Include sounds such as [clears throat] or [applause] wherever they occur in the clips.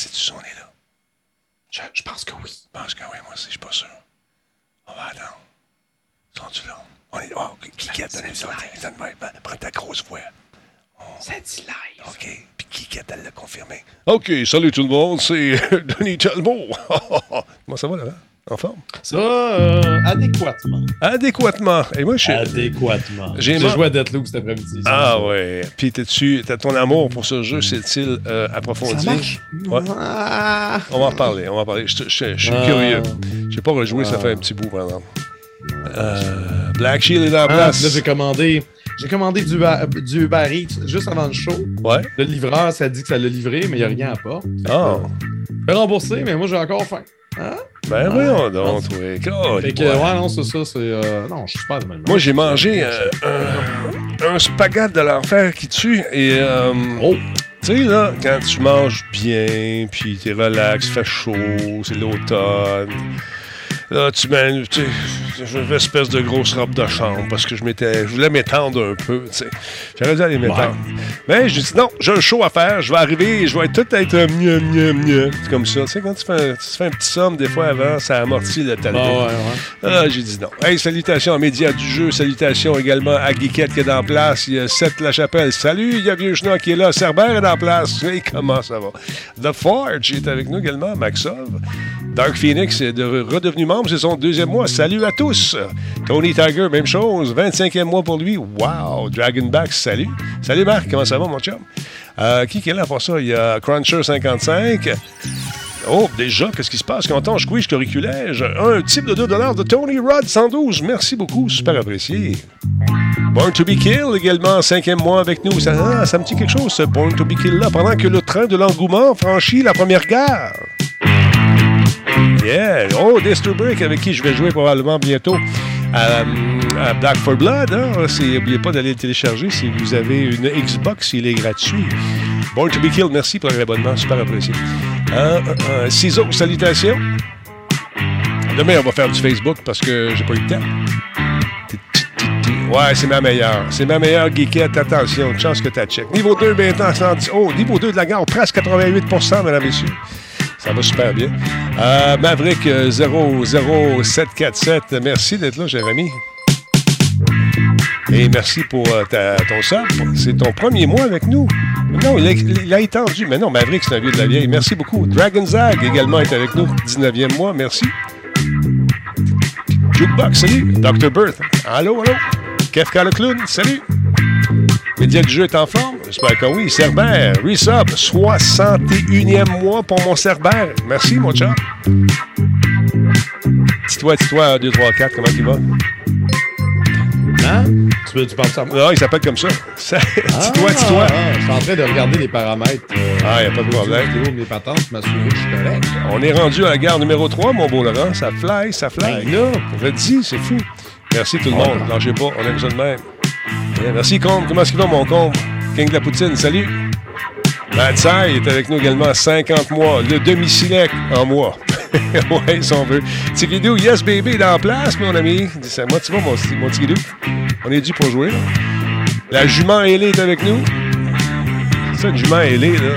C'est-tu est là? Je, je pense que oui. Je pense que oui, moi aussi, je suis pas sûr. On va attendre. Sont-tu là? On est. Oh, qui ça? Donne-moi, ben, Prends ta grosse voix. C'est dit live. OK. Puis qui a l'a confirmé? OK, salut tout le monde, c'est [laughs] Denis Talbot. [laughs] Comment ça va, là? En forme? Ça, euh, adéquatement. Adéquatement. Et moi, je suis. Adéquatement. J'ai joué à Deathloop cet après-midi. Ah ouais. Puis t'es-tu, t'as ton amour pour ce jeu, c'est-il euh, approfondi? Ça marche? Ouais. Ah. On va en reparler, on va en parler. Je, je- je suis Ah. curieux. J'ai pas rejoué, ça fait un petit bout, par exemple. Euh, Black Shield est dans la Ah, place. là, j'ai commandé, j'ai commandé du, du Uber Eats juste avant le show. Ouais. Le livreur, ça dit que ça l'a livré, mais il n'y a rien à pas. Ah. Vais rembourser, mais moi, j'ai encore faim. Hein? Ben voyons donc, oui. Fait que, ouais, non, c'est ça, c'est. euh, non, je suis pas de même. Moi, j'ai mangé euh, un, un spaghette de l'enfer qui tue. Et, euh, Oh! tu sais, là, quand tu manges bien, puis t'es relax, fait chaud, c'est l'automne. Là, tu mets, tu sais, j'avais une espèce de grosse robe de chambre parce que je m'étais, je voulais m'étendre un peu, tu sais. J'aurais dû aller m'étendre. Mais j'ai dit non, j'ai un show à faire, je vais arriver et je vais tout être euh, mieux, mieux, mieux. C'est comme ça. Tu sais, quand tu fais, un, tu fais un petit somme, des fois avant, ça amortit le Ah, talbot. ouais, ouais. Ah, j'ai dit non. Hey, salutations aux médias du jeu. Salutations également à Guiquette qui est en place. Il y a Seth Lachapelle. Salut, il y a Vieux Chenois qui est là. Cerbère est en place. Hey, comment ça va? The Forge est avec nous également. Maxov. Dark Phoenix est de- redevenu membre. C'est son deuxième mois. Salut à tous. Tony Tiger, même chose. 25e mois pour lui. Wow. Dragonback, salut. Salut Marc, comment ça va, mon chum? Euh, qui est là pour ça? Il y a Cruncher55. Oh, déjà, qu'est-ce qui se passe? Quand on squeeze curriculège, un type de 2 de Tony Rod 112. Merci beaucoup, super apprécié. Born to be Kill également, cinquième mois avec nous. Ça, ah, me dit quelque chose, ce Born to be Kill-là, pendant que le train de l'engouement franchit la première gare. Yeah! Oh, Break avec qui je vais jouer probablement bientôt à, à Black for Blood. Hein? N'oubliez pas d'aller le télécharger si vous avez une Xbox, il est gratuit. Born to be Killed, merci pour l'abonnement, super apprécié. Euh, euh, euh, Ciseaux, salutations. Demain, on va faire du Facebook parce que j'ai pas eu le temps. Ouais, c'est ma meilleure. C'est ma meilleure geekette. Attention, chance que tu check. Niveau 2, maintenant, 110. Oh, niveau 2 de la gare, presque 88 mesdames et messieurs. Ça va super bien. Euh, Maverick euh, 00747, merci d'être là, Jérémy. Et merci pour euh, ton sub. C'est ton premier mois avec nous. Non, il a, il a étendu. Mais non, Maverick, c'est un vieux de la vieille. Merci beaucoup. Dragon Zag également est avec nous. 19e mois, merci. Jukebox, salut. Dr. Birth, allô, allô. Kefka le clown, salut. Média du jeu est en forme? J'espère que oui. Cerbère, resub, 61e mois pour mon Cerbère. Merci, mon chat. Dis-toi, dis-toi, 2, 3, 4, comment il va? Hein? Tu, veux- tu penses à moi? Non, il s'appelle comme ça. Ça- dis-toi, dis-toi. Ah, je suis en train de regarder les paramètres. euh, Ah, y a pas de problème. de mes patentes, que je suis correct. On est rendu à la gare numéro 3, mon beau Laurent. Ça fly, ça fly. Ben là. Je le dis, c'est fou. Merci tout le monde. Lâchez pas, on aime ça de même. Merci, Combe. Comment est-ce qu'il va, mon Combe? King de la Poutine, salut. Mad est avec nous également à 50 mois. Le demi-silec en mois. [laughs] ouais, si on veut. Vidéo, yes baby, dans la place, mon ami. Dis moi, tu vois, mon, mon petit guidou. On est dû pour jouer, là. La jument ailée est avec nous. Une jument ailée, là.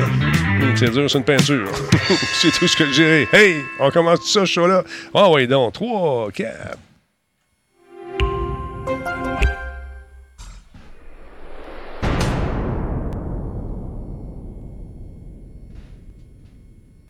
Hum, C'est dur, c'est une peinture. [laughs] c'est tout ce que j'ai. Hey, on commence tout ça, ce show-là. Ah, oui, donc. 3, 4.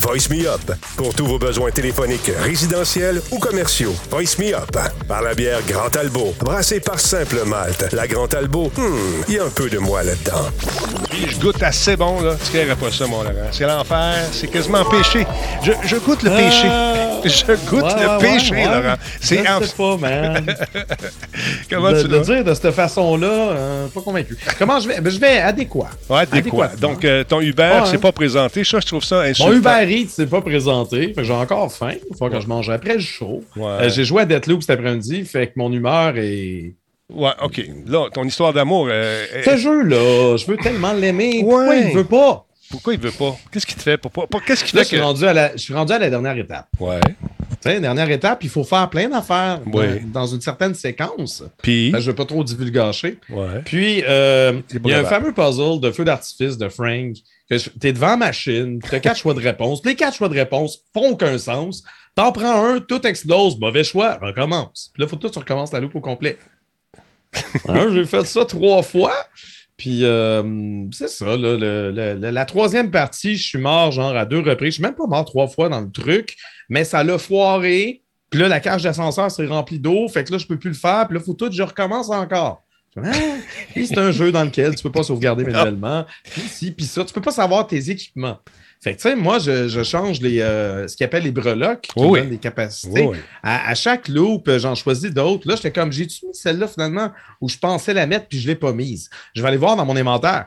Voice Me Up pour tous vos besoins téléphoniques, résidentiels ou commerciaux. Voice Me Up par la bière Grand Talbot, brassée par Simple Malte. La Grand Talbot, hmm, il y a un peu de moi là-dedans. Puis je goûte assez bon, là. Tu ne pas ça, mon Laurent. C'est l'enfer. C'est quasiment péché. Je, je goûte le péché. [laughs] Je goûte Ouais, le ouais, péché, ouais, ouais. Laurent. C'est Je en- pas, man. [laughs] Comment de, tu l'as? dire de cette façon-là, euh, pas convaincu. Comment je vais? Ben, je vais adéquat. Ouais, adéquat. Donc, euh, ton Uber, Ouais. c'est pas présenté. Ça, je trouve ça insultant. Mon Uber Eats s'est pas présenté. J'ai encore faim. Il faut que je mange après show. Ouais. Euh, j'ai joué à Deathloop cet après-midi. Fait que mon humeur est Ouais, OK. Là, ton histoire d'amour. euh, Ce jeu-là, je veux tellement l'aimer. Pourquoi il veut pas? pourquoi il veut pas? Qu'est-ce qui te fait? Pour, pas- pour- Qu'est-ce qui Là, je suis, rendu à la, je suis rendu à la dernière étape. Ouais. Dernière étape, il faut faire plein d'affaires dans- une certaine séquence. Puis? Ben, je ne veux pas trop divulgacher. Ouais. Puis, euh, il y a un fameux puzzle de feu d'artifice de Frank. que Tu es devant la machine, tu as quatre choix de réponse. Les quatre choix de réponse font aucun sens. T'en prends un, tout explose, mauvais choix, recommence. Puis là, faut que tu recommences la loupe au complet. Hein, J'ai fait ça trois fois. Puis, euh, c'est ça, là, le- le- le- la troisième partie, je suis mort genre à deux reprises. Je suis même pas mort trois fois dans le truc, mais ça l'a foiré. Puis là, la cage d'ascenseur s'est remplie d'eau. Fait que là, je peux plus le faire. Puis là, il faut tout que je recommence encore. Ah! Puis c'est un jeu dans lequel tu peux pas sauvegarder manuellement. Puis ci, puis ça. Tu peux pas savoir tes équipements. Fait que, tu sais, moi, je, je change les, euh, ce qu'ils appellent les breloques, qui Oui, donnent des capacités. À, à chaque loop, euh, j'en choisis d'autres. Là, j'étais comme, j'ai-tu mis celle-là finalement où je pensais la mettre puis je l'ai pas mise? Je vais aller voir dans mon inventaire.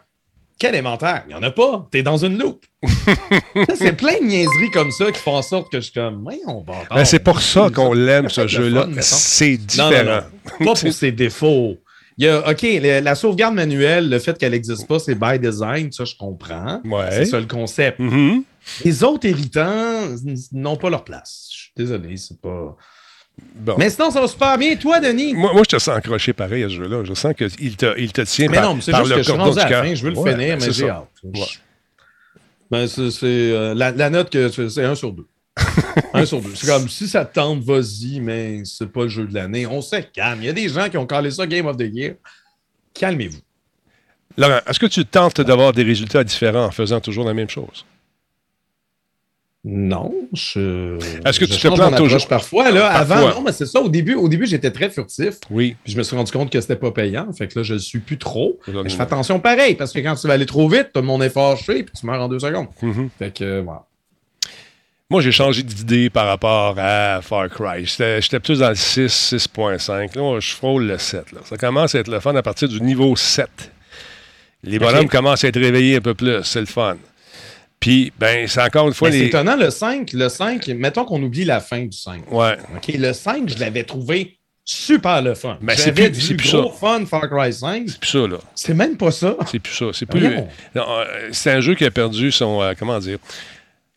Quel inventaire? Il n'y en a pas. T'es dans une loupe. [laughs] C'est plein de niaiseries comme ça qui font en sorte que je suis comme, voyons, bâtard. Ben, c'est pour ça qu'on l'aime, ce jeu-là. C'est Non, différent. non, non. Pas pour ses défauts. Il y a, OK, le- la sauvegarde manuelle, le fait qu'elle n'existe pas, c'est by design, ça, je comprends. Ouais. C'est ça le concept. Mhm. Les autres irritants n- n'ont pas leur place. Je suis désolé, c'est pas. Bon. Mais sinon, ça va super bien. Toi, Denis? Moi, moi, je te sens accroché pareil à ce jeu-là. Je sens qu'il te, il te tient Mais par, non, mais c'est par juste le que je suis rendu à la fin, je veux le Ouais, finir, ben, mais j'ai hâte. Ouais. Ben, c'est euh, la, la note que c'est c'est un sur deux. [laughs] un sur deux. C'est comme si ça te tente, vas-y, mais c'est pas le jeu de l'année. On se calme. Il y a des gens qui ont calé ça Game of the Year. Calmez-vous. Laurent, est-ce que tu tentes d'avoir des résultats différents en faisant toujours la même chose? Non, je. Est-ce que je tu te plantes mon toujours? parfois là Parfois. avant non mais c'est ça au début au début j'étais très furtif Oui. puis je me suis rendu compte que c'était pas payant fait que là je le suis plus trop. Mais je fais attention pareil parce que quand tu vas aller trop vite tout le monde est fâché puis tu meurs en deux secondes Mhm. fait que voilà. Moi, j'ai changé d'idée par rapport à Far Cry. J'étais plus dans le 6, 6.5. Là, je frôle le 7. là. Ça commence à être le fun à partir du niveau 7. Les bonhommes Ok. commencent à être réveillés un peu plus. C'est le fun. Puis, ben, c'est encore une fois Mais c'est les. étonnant le 5 le 5 mettons qu'on oublie la fin du 5 Ouais. OK le 5 je l'avais trouvé super le fun Ben, c'est plus- du gros ça. fun Far Cry 5 C'est plus ça, là. c'est même pas ça C'est plus ça. C'est plus. Non, euh, c'est un jeu qui a perdu son. euh, comment dire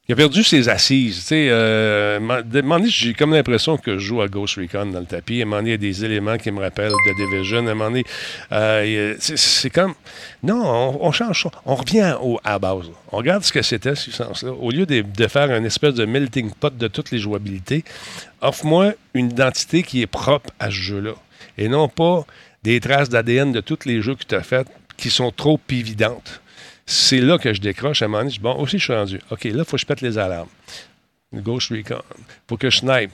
Il a perdu ses assises. Tu sais, euh, un j'ai comme l'impression que je joue à Ghost Recon dans le tapis. À un moment donné, il y a des éléments qui me rappellent de Division. À un moment donné, euh, c'est- comme. Non, on, on change. On revient au, à base. On regarde ce que c'était, ce sens-là. Au lieu de, de faire une espèce de melting pot de toutes les jouabilités, offre-moi une identité qui est propre à ce jeu-là. Et non pas des traces d'ADN de tous les jeux que tu as fait qui sont trop évidentes. C'est là que je décroche. À un moment donné, je dis, bon, aussi, je suis rendu. OK, là, il faut que je pète les alarmes. Ghost Recon. faut que je snipe.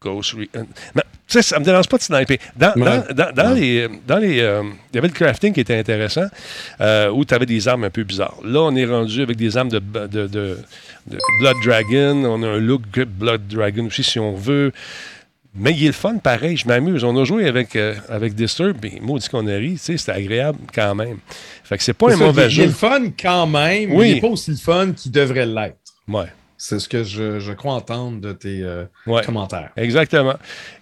Ghost Recon. Mais, tu sais, ça me dérange pas de sniper. Dans, Ouais. dans, dans, dans Ouais. les. Dans les euh, il y avait le crafting qui était intéressant, euh, où tu avais des armes un peu bizarres. Là, on est rendu avec des armes de, de, de- de Blood Dragon. On a un look Blood Dragon aussi, si on veut. Mais il est le fun pareil, je m'amuse. On a joué avec, euh, avec Disturb, mais maudit qu'on a ri, tu sais, c'était agréable quand même. Fait que c'est pas un ça, mauvais il, il est jeu. le fun quand même Oui. mais il n'est pas aussi le fun qu'il devrait l'être Ouais, c'est ce que je, je crois entendre de tes euh, ouais. commentaires Exactement.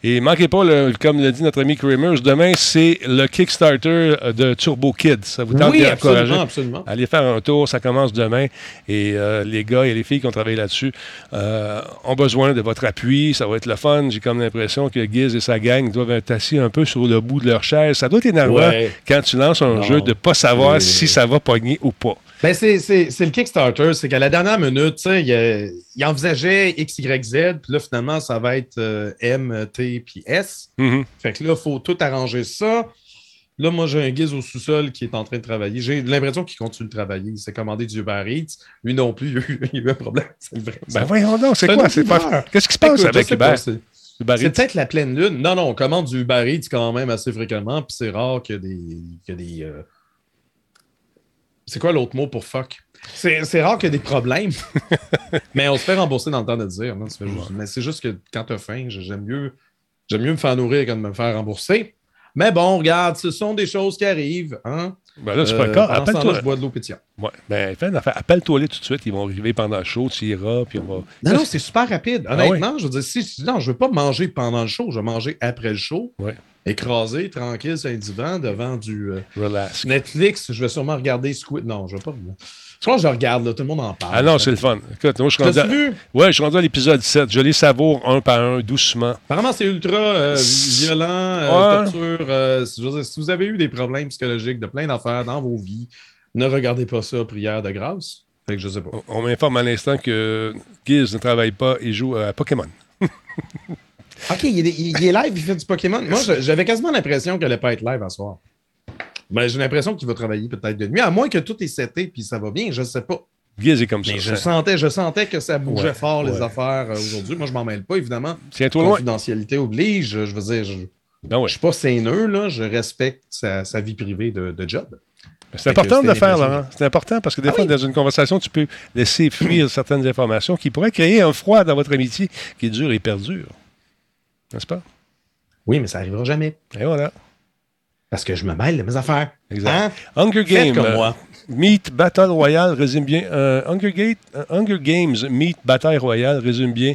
Et manquez pas, le- comme l'a dit notre ami Kramers, demain, c'est le Kickstarter euh, de Turbo Kid. Ça vous tente oui absolument absolument Allez faire un tour, ça commence demain. Et euh, les gars et les filles qui ont travaillé là-dessus euh, ont besoin de votre appui. Ça va être le fun. J'ai comme l'impression que Giz et sa gang doivent être assis un peu sur le bout de leur chaise. Ça doit être énervant Ouais. quand tu lances un Non. jeu de ne pas savoir Oui. si ça va pogner ou pas. Ben, c'est, c'est, c'est le Kickstarter, c'est qu'à la dernière minute, il, il envisageait X, Y, Z, puis là, finalement, ça va être euh, M, T, puis S. Mhm. Fait que là, il faut tout arranger ça. Là, moi, j'ai un guise au sous-sol qui est en train de travailler. J'ai l'impression qu'il continue de travailler. Il s'est commandé du Uber Eats. Lui non plus, [laughs] il a eu, il a eu un problème. [laughs] C'est vrai. Ben voyons donc, c'est quoi? C'est pas... Qu'est-ce qui se passe avec Uber? c'est- peut-être la pleine lune. Non, non, on commande du Uber Eats quand même assez fréquemment, puis c'est rare qu'il y a des. qu'il y a des euh, C'est quoi l'autre mot pour fuck? C'est c'est rare qu'il y ait des problèmes. [laughs] mais on se fait rembourser dans le temps de dire. juste- Mais c'est juste que quand t'as faim, j'aime mieux, j'aime mieux me faire nourrir que de me faire rembourser. Mais bon, regarde, ce sont des choses qui arrivent. Hein? Ben là, c'est Euh, pas Appelle-toi. je bois de l'eau pétillante. Ouais. Ben. Appelle-toi les tout de suite. Ils vont arriver pendant le show. Tu iras, puis on va. Non, non, c'est super rapide. Ah Honnêtement, je veux dire, si, non, je veux pas manger pendant le show, je vais manger après le show. Ouais. écrasé, tranquille sur un divan devant du euh. Netflix. Je vais sûrement regarder Squid. Non, je vais pas. Je crois que je regarde, là, tout le monde en parle. Ah non, c'est le fun. Écoute, moi, je suis rendu. À- vu? Ouais, je suis rendu à l'épisode 7. Je les savoure un par un, doucement. Apparemment, c'est ultra euh, violent, euh, Ouais. torture. euh, je veux dire, si vous avez eu des problèmes psychologiques de plein d'affaires dans vos vies, ne regardez pas ça, prière de grâce. Fait que je sais pas. On m'informe à l'instant que Giz ne travaille pas et joue à Pokémon. [laughs] Ok, il est, il est live, il fait du Pokémon. Moi, j'avais quasiment l'impression qu'elle allait pas être live à soir. Mais j'ai l'impression qu'il va travailler peut-être de nuit, à moins que tout est seté puis ça va bien, je sais pas. Est comme Mais ça. je sentais, je sentais que ça bougeait Ouais, fort, les affaires euh, aujourd'hui. Moi, je m'en mêle pas, évidemment. Tiens-toi loin. Confidentialité oblige. Je veux dire, je, Ben ouais. je suis pas saineux, là. Je respecte sa, sa vie privée de, de job. C'est important de le faire. Laurent. C'est important parce que des Ah fois, oui. dans une conversation, tu peux laisser fuir certaines informations qui pourraient créer un froid dans votre amitié qui dure et perdure. N'est-ce pas? Oui, mais ça arrivera jamais. Et voilà. Parce que je me mêle de mes affaires. Exact. Hein? Hunger Games. comme euh, moi. Meet Battle Royale résume bien. euh, Hunger, Gate, euh, Hunger Games Meet Bataille Royale résume bien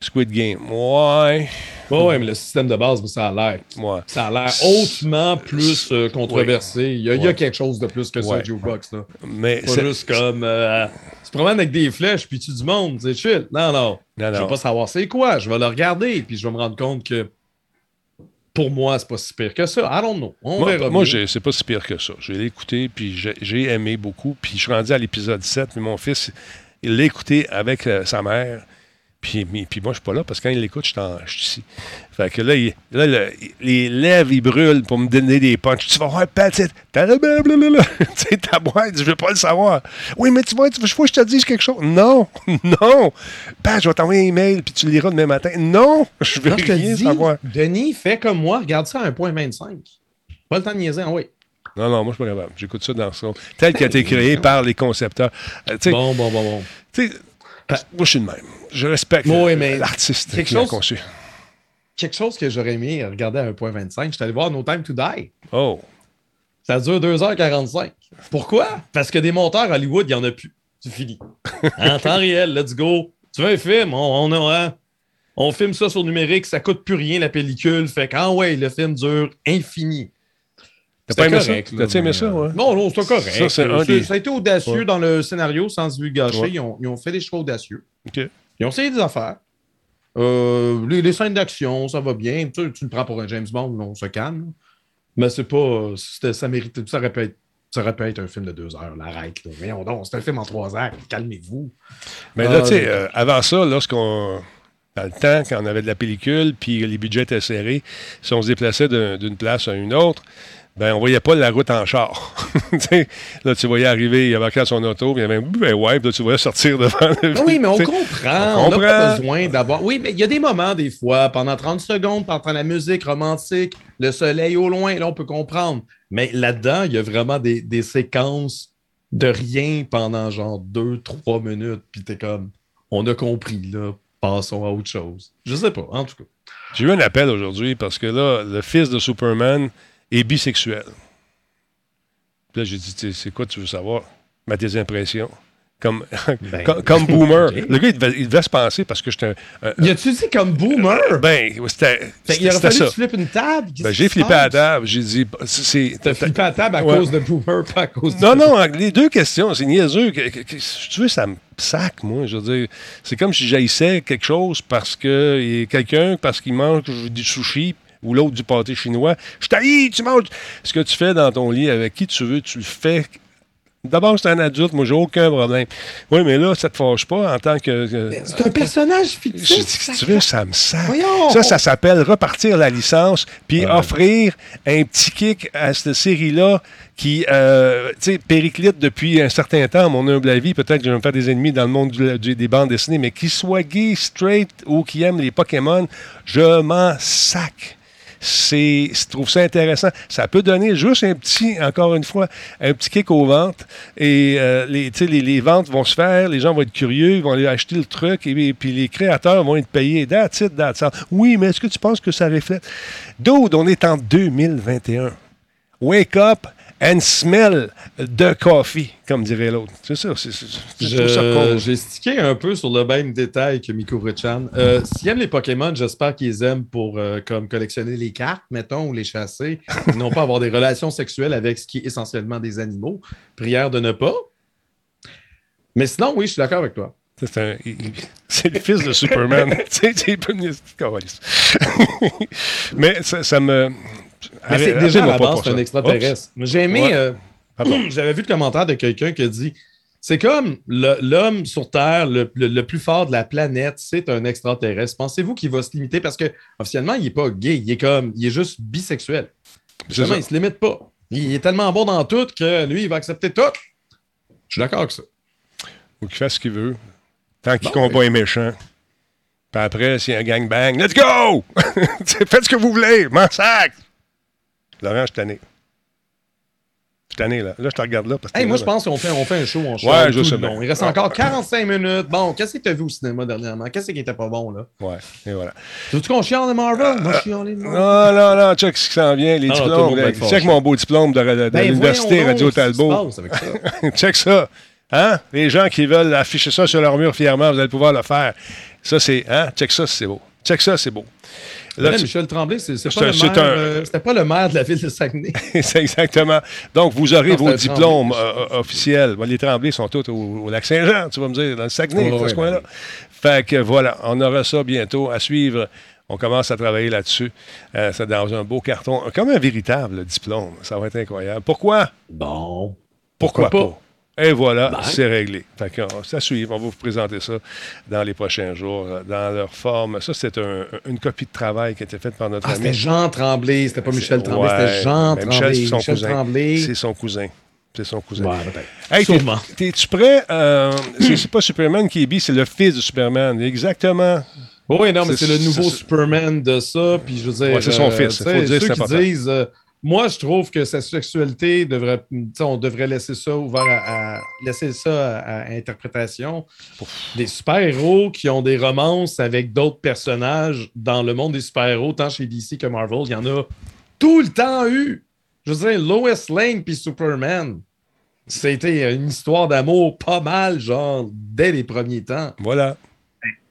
Squid Game. Ouais. Ouais, ouais, mais le système de base, ça a l'air. Ouais. Ça a l'air hautement plus euh, controversé. Il, y a, il y a Ouais. quelque chose de plus que ça, Ouais. Jukebox. Là. Mais Pas c'est- juste comme. Euh, tu te promènes avec des flèches puis tu du monde, c'est chill. Non, non. Non, Je non. veux pas savoir c'est quoi. Je vais le regarder puis je vais me rendre compte que pour moi, c'est pas si pire que ça. I don't know. On Moi, verra. moi c'est pas si pire que ça. Je l'ai écouté, puis j'ai j'ai aimé beaucoup. Puis je suis rendu à l'épisode 7, mais mon fils, il l'a écouté avec euh, sa mère. Puis, moi, je suis pas là parce que quand il l'écoute, je suis en- je suis ici. Fait que là, il- là, le- les lèvres, ils brûlent pour me donner des punches. Tu vas voir, Pat. [laughs] Tu sais, ta boîte, je veux pas le savoir. Oui, mais tu vois, veux faut que je te dise quelque chose. Non, [laughs] non. Pat, je vais t'envoyer un email, puis tu le liras demain matin. Non, [laughs] je veux je te rien dis, savoir. Denis, fais comme moi, regarde ça à 1.25. Pas le temps de niaiser, ah oui. Non, non, moi, je suis pas capable. J'écoute ça dans son. Tel qu'il a été créé par les concepteurs. Euh, Bon, bon, bon, bon. tu sais, moi, je suis le même. Je respecte Oui, l'artiste quelque qui l'a conçu. Quelque chose que j'aurais aimé regarder à 1.25, j'étais allé voir No Time to Die. Oh. Ça dure 2h45. Pourquoi? Parce que des monteurs Hollywood, il n'y en a plus. C'est fini. En temps réel, let's go. Tu veux un film? On, on, a, hein? on filme ça sur numérique, ça coûte plus rien la pellicule. Fait que, ah ouais, le film dure infini. T'as pas aimé correct, ça? T'as-tu aimé ça, ouais? Non, non, c'était correct. Ça, c'est des- Ça a été audacieux Ouais. dans le scénario, sans se gâcher. Ouais. Ils, ont, ils ont fait des choix audacieux. OK. Ils ont essayé des affaires. Euh, les, les scènes d'action, ça va bien. Tu, tu le prends pour un James Bond, on se calme. Mais c'est pas. Ça mérite. Ça être. Ça aurait pu être un film de deux heures, l'arrête. là. Voyons donc, c'est un film en trois actes, calmez-vous. Mais là, tu sais, d'accord. euh, avant ça, lorsqu'on. Dans le temps, quand on avait de la pellicule, puis les budgets étaient serrés, si on se déplaçait d'un- d'une place à une autre, ben on voyait pas la route en char. [laughs] Là, tu voyais arriver, il avait à son auto, puis il y avait un ben ouais, puis là, tu voyais sortir devant le Ah oui, mais on [laughs] comprend. on On n'a pas comprend. besoin d'avoir. Oui, mais il y a des moments, des fois, pendant 30 secondes, pendant la musique romantique, le soleil au loin, là, on peut comprendre. Mais là-dedans, il y a vraiment des, des séquences de rien pendant genre 2-3 minutes. Puis t'es comme, on a compris, là, passons à autre chose. Je sais pas, en tout cas. J'ai eu un appel aujourd'hui parce que là, le fils de Superman est bisexuel. Puis là, j'ai dit, Tu sais, c'est quoi tu veux savoir? Ma tes impressions. Comme, [laughs] Ben, comme, comme boomer. [laughs] Le gars, il devait, il devait se penser parce que j'étais un. un- Y a-tu dit comme boomer? ben, c'était qu'il aurait fallu ça. que tu flippes une table? Ben, j'ai flippé à la table. J'ai dit, c'est. T'as flippé à la table à Ouais. cause de boomer, pas à cause Non, de. non, les deux questions, c'est niaiseux. Que- que- que- si tu veux, ça me sac, moi. Je veux dire, c'est comme si j'haïssais quelque chose parce que il y a quelqu'un, parce qu'il mange du sushi ou l'autre du pâté chinois. Je t'haïs, tu manges. Ce que tu fais dans ton lit avec qui tu veux, tu le fais. D'abord, c'est un adulte, moi, j'ai aucun problème. Oui, mais là, ça te fâche pas en tant que. que- C'est un personnage fictif. si tu veux, ça me sac. Voyons! Ça, ça s'appelle repartir la licence, puis Ouais. offrir un petit kick à cette série-là qui, euh, tu sais, périclite depuis un certain temps, à mon humble avis. Peut-être que je vais me faire des ennemis dans le monde du- du- des bandes dessinées, mais qui soit gay, straight ou qui aime les Pokémon, je m'en sac. C'est, je trouve ça intéressant. Ça peut donner juste un petit, encore une fois, un petit kick aux ventes. Et euh, les, les, les ventes vont se faire, les gens vont être curieux, ils vont aller acheter le truc, et, puis les créateurs vont être payés. Oui, mais est-ce que tu penses que ça reflète? Dude, on est en 2021. Wake up and smell the coffee, comme dirait l'autre. C'est ça, c'est ça. J'ai stické un peu sur le même détail que Miko Richan. Euh, S'ils aiment les Pokémon, j'espère qu'ils aiment pour euh, comme collectionner les cartes, mettons, ou les chasser, [laughs] et non pas avoir des relations sexuelles avec ce qui est essentiellement des animaux. Prière de ne pas. Mais sinon, oui, je suis d'accord avec toi. C'est le fils de Superman. [laughs] [laughs] C'est un peu une- Câlisse. Mais ça, ça me. Mais c'est déjà à la base, c'est un extraterrestre. J'ai aimé. Ouais. euh. [clears throat] J'avais vu le commentaire de quelqu'un qui a dit c'est comme l'homme sur Terre, le, le- le plus fort de la planète, c'est un extraterrestre. Pensez-vous qu'il va se limiter? Parce que officiellement, il n'est pas gay, il est comme il est juste bisexuel. Justement, il se limite pas. Il est tellement bon dans tout que lui, il va accepter tout. Je suis d'accord avec ça. Ou qu'il fasse ce qu'il veut. Tant qu'il Bon, combat les méchants. Puis après, s'il y a un gangbang, let's go! [laughs] Faites ce que vous voulez, m'en sac! Laurent, je suis tanné. Je suis tanné, là. Là, je te regarde là. Parce que Hey, là, moi, je pense qu'on fait, on fait un show, on Ouais, je tout sais bien. Il reste encore [laughs] 45 minutes. Bon, qu'est-ce que tu as vu au cinéma dernièrement? Qu'est-ce qui était pas bon, là? Ouais, et voilà. Veux-tu qu'on chiale de Marvel? Moi, je chiale de Marvel. Non, non, non, check ce qui s'en vient, les non, diplômes. check mon beau diplôme de, de- de Ben, l'Université voyons Radio donc, qu'est-ce qui se Talbot. passe avec ça? [laughs] check ça. Hein? Les gens qui veulent afficher ça sur leur mur fièrement, vous allez pouvoir le faire. Ça, c'est. Hein? Check ça, c'est beau. Check ça, c'est beau. Là, Là, tu- Michel Tremblay, pas, un- euh, c'était pas le maire de la ville de Saguenay. [laughs] c'est exactement. Donc, vous aurez Non, vos diplômes Tremblay. euh, euh, officiels. Bon, les Tremblés sont tous au, au Lac-Saint-Jean, tu vas me dire, dans le Saguenay, Ouais, dans ce ouais, coin-là. Fait que voilà, on aura ça bientôt à suivre. On commence à travailler là-dessus. Euh, c'est dans un beau carton, comme un véritable diplôme. Ça va être incroyable. Pourquoi? Bon. Pourquoi, Pourquoi pas? Et voilà, Ben. c'est réglé. Fait que, ça suit. On va vous présenter ça dans les prochains jours, euh, dans leur forme. Ça, c'est un- une copie de travail qui a été faite par notre Ah, ami. c'était Jean Tremblay, c'était pas Michel Tremblay, Ouais, c'était Jean Tremblay. Michel, c'est son Michel cousin. Tremblay. C'est son cousin. C'est son cousin. Ouais. Hey. T'es-tu prêt? Euh, c'est pas Superman qui est bi, c'est le fils de Superman. Exactement. Oui, non, mais C'est- le nouveau Superman de ça. Puis je veux dire, Ouais, c'est son euh, fils, faut dire, ceux qui disent, euh, moi, je trouve que sa sexualité devrait, on devrait laisser ça ouvert à, à- laisser ça à, à interprétation. Des super-héros qui ont des romances avec d'autres personnages dans le monde des super-héros, tant chez DC que Marvel, il y en a tout le temps eu. Je veux dire, Lois Lane puis Superman. C'était une histoire d'amour pas mal, genre, dès les premiers temps. Voilà.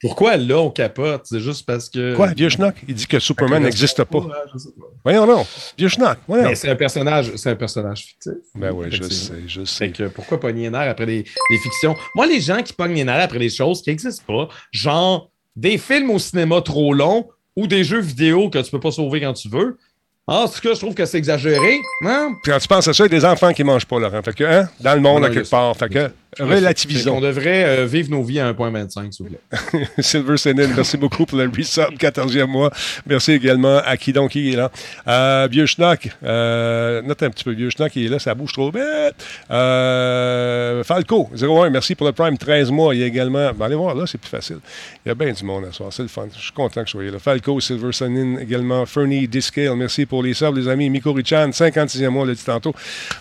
Pourquoi là, on capote? C'est juste parce que. Quoi, vieux schnock? Il dit que Superman n'existe pas. Ouais, je sais pas. Voyons non. Vieux schnock. Voyons. Mais c'est un personnage, c'est un personnage fictif. Ben oui, je sais, je Fait sais. que pourquoi pogner les nerfs après des, des fictions? Moi, les gens qui pognent les nerfs après des choses qui n'existent pas, genre des films au cinéma trop longs ou des jeux vidéo que tu peux pas sauver quand tu veux. En tout cas, je trouve que c'est exagéré. Hein? Puis quand tu penses à ça, il y a des enfants qui mangent pas, Laurent. Fait que, hein, dans le monde, à quelque part. Fait que, relativisons. qu'on devrait euh, vivre nos vies à 1.25, s'il vous plaît. [laughs] Silver Sénine, merci beaucoup pour le resub, 14e mois. Merci également à qui donc qui est là. Euh, Vieux Schnock, euh, note un petit peu, Vieux Schnock, il est là, ça bouge trop vite. Euh, Falco, 01, merci pour le Prime, 13 mois. Il y a également, ben allez voir là, c'est plus facile. Il y a bien du monde à soir, c'est le fun. Je suis content que vous soyez là. Falco, Silver Sénine également, Fernie Discale, merci pour les subs, les amis. Miko Richan, 56e mois, on l'a dit tantôt.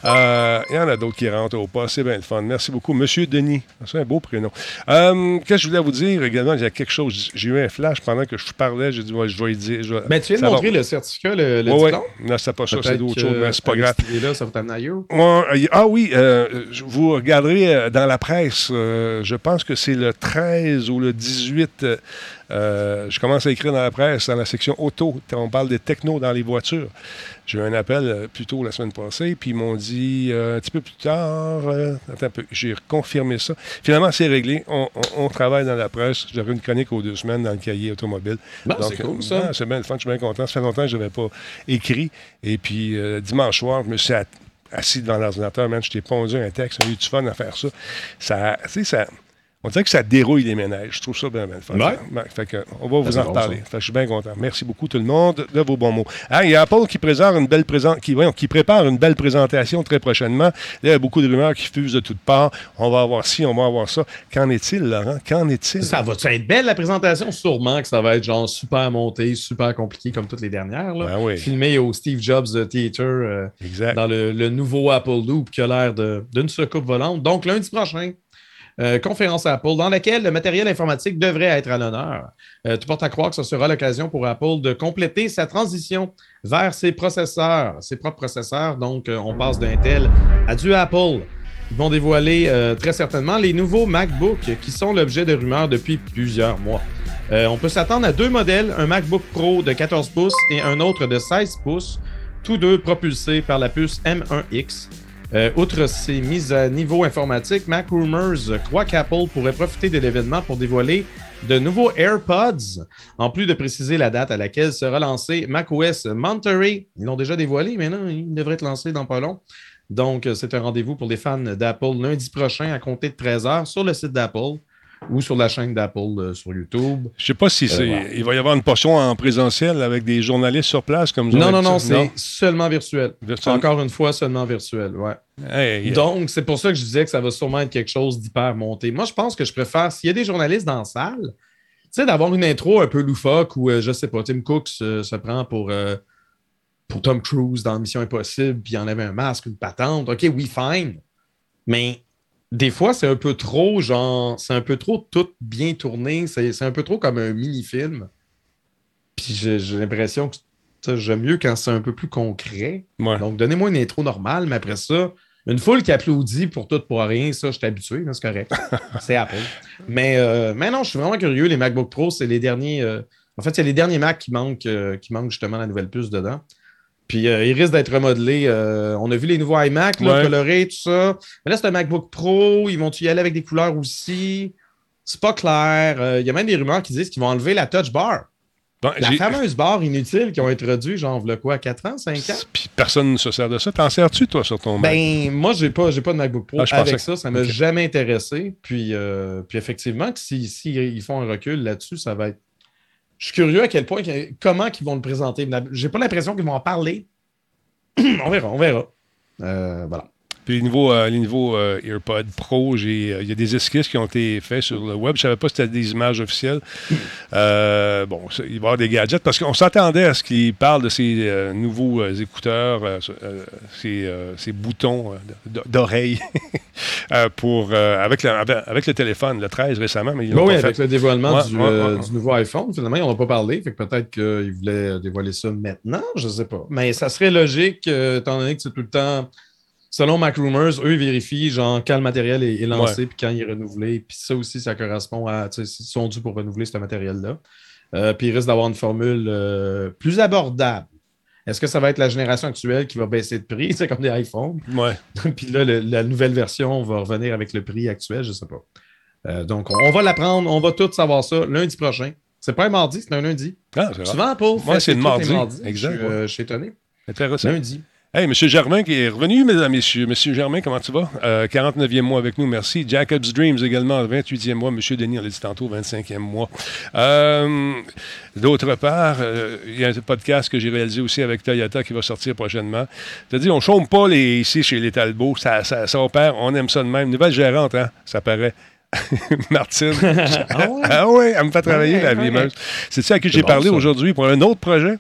Il y en a d'autres qui rentrent au pas, c'est bien le fun. Merci beaucoup. Monsieur Denis, c'est un beau prénom. Euh, Qu'est-ce que je voulais vous dire également? Il y a quelque chose, j'ai eu un flash pendant que je parlais, j'ai dit, ouais, je dois y dire. je vais- Ben, tu viens de va. montrer le certificat, le, le Ouais, ouais. diplôme? Non, c'est pas ça, c'est d'autres choses, mais c'est pas avec grave. idée-là, ça va t'amener ailleurs. Euh, ah oui, euh, vous regarderez euh, dans la presse, euh, je pense que c'est le 13 ou le 18, euh, euh, je commence à écrire dans la presse, dans la section auto, on parle des technos dans les voitures. J'ai eu un appel euh, plus tôt la semaine passée, puis ils m'ont dit euh, un petit peu plus tard, euh, attends un peu, j'ai confirmé ça. Finalement, c'est réglé, on, on- on travaille dans la presse, j'aurai une chronique aux deux semaines dans le cahier automobile. Bon, c'est cool, ça. euh, c'est bien le fun, je suis bien content. Ça fait longtemps que je n'avais pas écrit. Et puis, euh, dimanche soir, je me suis assis devant l'ordinateur, man, je t'ai pondu un texte, j'ai eu du fun à faire ça. Ça, tu sais, ça... On dirait que ça dérouille les ménages. Je trouve ça bien, bien fun. Ouais. Fait que, on va vous c'est en bon, reparler. que je suis bien content. Merci beaucoup tout le monde de vos bons mots. Ah, il y a Apple qui présente une belle présent- qui, voyons, qui prépare une belle présentation très prochainement. Là, il y a beaucoup de rumeurs qui fusent de toutes parts. On va avoir ci, on va avoir ça. Qu'en est-il, Laurent? Qu'en est-il? Ça va être belle la présentation? Sûrement que ça va être genre super monté, super compliqué comme toutes les dernières. Là. Ben oui. Filmé au Steve Jobs euh, Theater euh, Exact. dans le, le nouveau Apple Loop qui a l'air de- d'une soucoupe volante. Donc lundi prochain, euh, conférence Apple dans laquelle le matériel informatique devrait être à l'honneur. Euh, tout porte à croire que ce sera l'occasion pour Apple de compléter sa transition vers ses processeurs, ses propres processeurs. Donc, euh, on passe d'Intel à du Apple. Ils vont dévoiler euh, très certainement les nouveaux MacBook qui sont l'objet de rumeurs depuis plusieurs mois. On peut s'attendre à deux modèles, un MacBook Pro de 14 pouces et un autre de 16 pouces, tous deux propulsés par la puce M1X. Euh, outre ces mises à niveau informatique, Mac Rumors croit qu'Apple pourrait profiter de l'événement pour dévoiler de nouveaux AirPods, en plus de préciser la date à laquelle sera lancé macOS Monterey. Ils l'ont déjà dévoilé, mais non, il devrait être lancé dans pas long. Donc, c'est un rendez-vous pour les fans d'Apple lundi prochain à compter de 13h sur le site d'Apple ou sur la chaîne d'Apple euh, sur YouTube. Je sais pas si c'est. voilà. Il va y avoir une portion en présentiel avec des journalistes sur place comme Non, non, non, c'est seulement virtuel. Virtuel. Encore une fois, seulement virtuel, ouais. Hey, Donc, c'est pour ça que je disais que ça va sûrement être quelque chose d'hyper monté. Moi, je pense que je préfère, s'il y a des journalistes dans la salle, tu sais, d'avoir une intro un peu loufoque où, euh, je sais pas, Tim Cook se, se prend pour, euh, pour Tom Cruise dans Mission Impossible, puis il en avait un masque, une patente. OK, oui, fine. Mais des fois, c'est un peu trop, genre, c'est un peu trop tout bien tourné. C'est un peu trop comme un mini-film. Puis j'ai l'impression que j'aime mieux quand c'est un peu plus concret. Ouais. Donc, donnez-moi une intro normale, mais après ça, une foule qui applaudit pour tout, pour rien, ça, je suis habitué, c'est correct. [laughs] c'est Apple. Mais, euh, mais non, je suis vraiment curieux. Les MacBook Pro, c'est les derniers. euh, en fait, c'est les derniers Mac qui manquent, euh, qui manquent justement la nouvelle puce dedans. Puis euh, ils risquent d'être remodelés. euh, on a vu les nouveaux iMac, là, Ouais. colorés, tout ça. Mais là, c'est un MacBook Pro. Ils vont-tu y aller avec des couleurs aussi? C'est pas clair. Euh, Il y a même des rumeurs qui disent qu'ils vont enlever la touch bar. Bon, La fameuse barre inutile qu'ils ont introduit, genre, v'là quoi, 4 ans, 5 ans? Puis personne ne se sert de ça. T'en sers-tu, toi, sur ton Mac? Ben, moi, j'ai pas, j'ai pas de MacBook Pro Ah, je avec que- ça. Ça m'a jamais intéressé. Puis, euh, puis effectivement, si, si ils font un recul là-dessus, ça va être. Je suis curieux à quel point, comment ils vont le présenter. J'ai pas l'impression qu'ils vont en parler. [clears throat] on verra, on verra. Euh, voilà. Puis les nouveaux, euh, les nouveaux euh, AirPods Pro, euh, il y a des esquisses qui ont été faits sur le web. Je savais pas si c'était des images officielles. Bon, il va y avoir des gadgets parce qu'on s'attendait à ce qu'ils parlent de ces nouveaux écouteurs, ces, ces boutons d'oreille [laughs] pour avec, le, avec, avec le téléphone, le 13 récemment, mais ils l'ont Bon, oui, pas avec fait. le dévoilement Ouais, du, ouais, ouais. du nouveau iPhone, finalement, ils n'en ont pas parlé. Fait que peut-être qu'ils voulaient dévoiler ça maintenant, je sais pas. Mais ça serait logique, étant donné que c'est tout le temps. Selon Mac Rumors, eux, vérifient genre, quand le matériel est, est lancé puis quand il est renouvelé. Puis ça aussi, ça correspond à. Ils sont dus pour renouveler ce matériel-là. Euh, puis ils risquent d'avoir une formule euh, plus abordable. Est-ce que ça va être la génération actuelle qui va baisser de prix? [laughs] C'est comme des iPhones. Ouais. [laughs] Puis là, le- la nouvelle version va revenir avec le prix actuel, je ne sais pas. Euh, donc, on, on va l'apprendre, on va tous savoir ça lundi prochain. C'est pas un mardi, c'est un lundi. Ah. Souvent, Ouais, fait c'est le mardi. mardis. Exact, Je suis, je suis étonné. Intéressant. Lundi. Hey, M. Germain qui est revenu, mesdames et messieurs. Monsieur Germain, comment tu vas? Euh, 49e mois avec nous, merci. Jacob's Dreams également, 28e mois. Monsieur Denis, on l'a dit tantôt, 25e mois. Euh, D'autre part, euh, il y a un podcast que j'ai réalisé aussi avec Toyota qui va sortir prochainement. Tu dit, on ne chôme pas les, ici chez les Talbot. Ça, ça, ça opère, on aime ça de même. Nouvelle gérante, hein? Ça paraît. [laughs] Martine. [laughs] Ah ouais? Ah oui, elle me fait travailler, Ouais, la ouais. vieille C'est-tu à qui C'est j'ai bon, parlé ça. aujourd'hui pour un autre projet?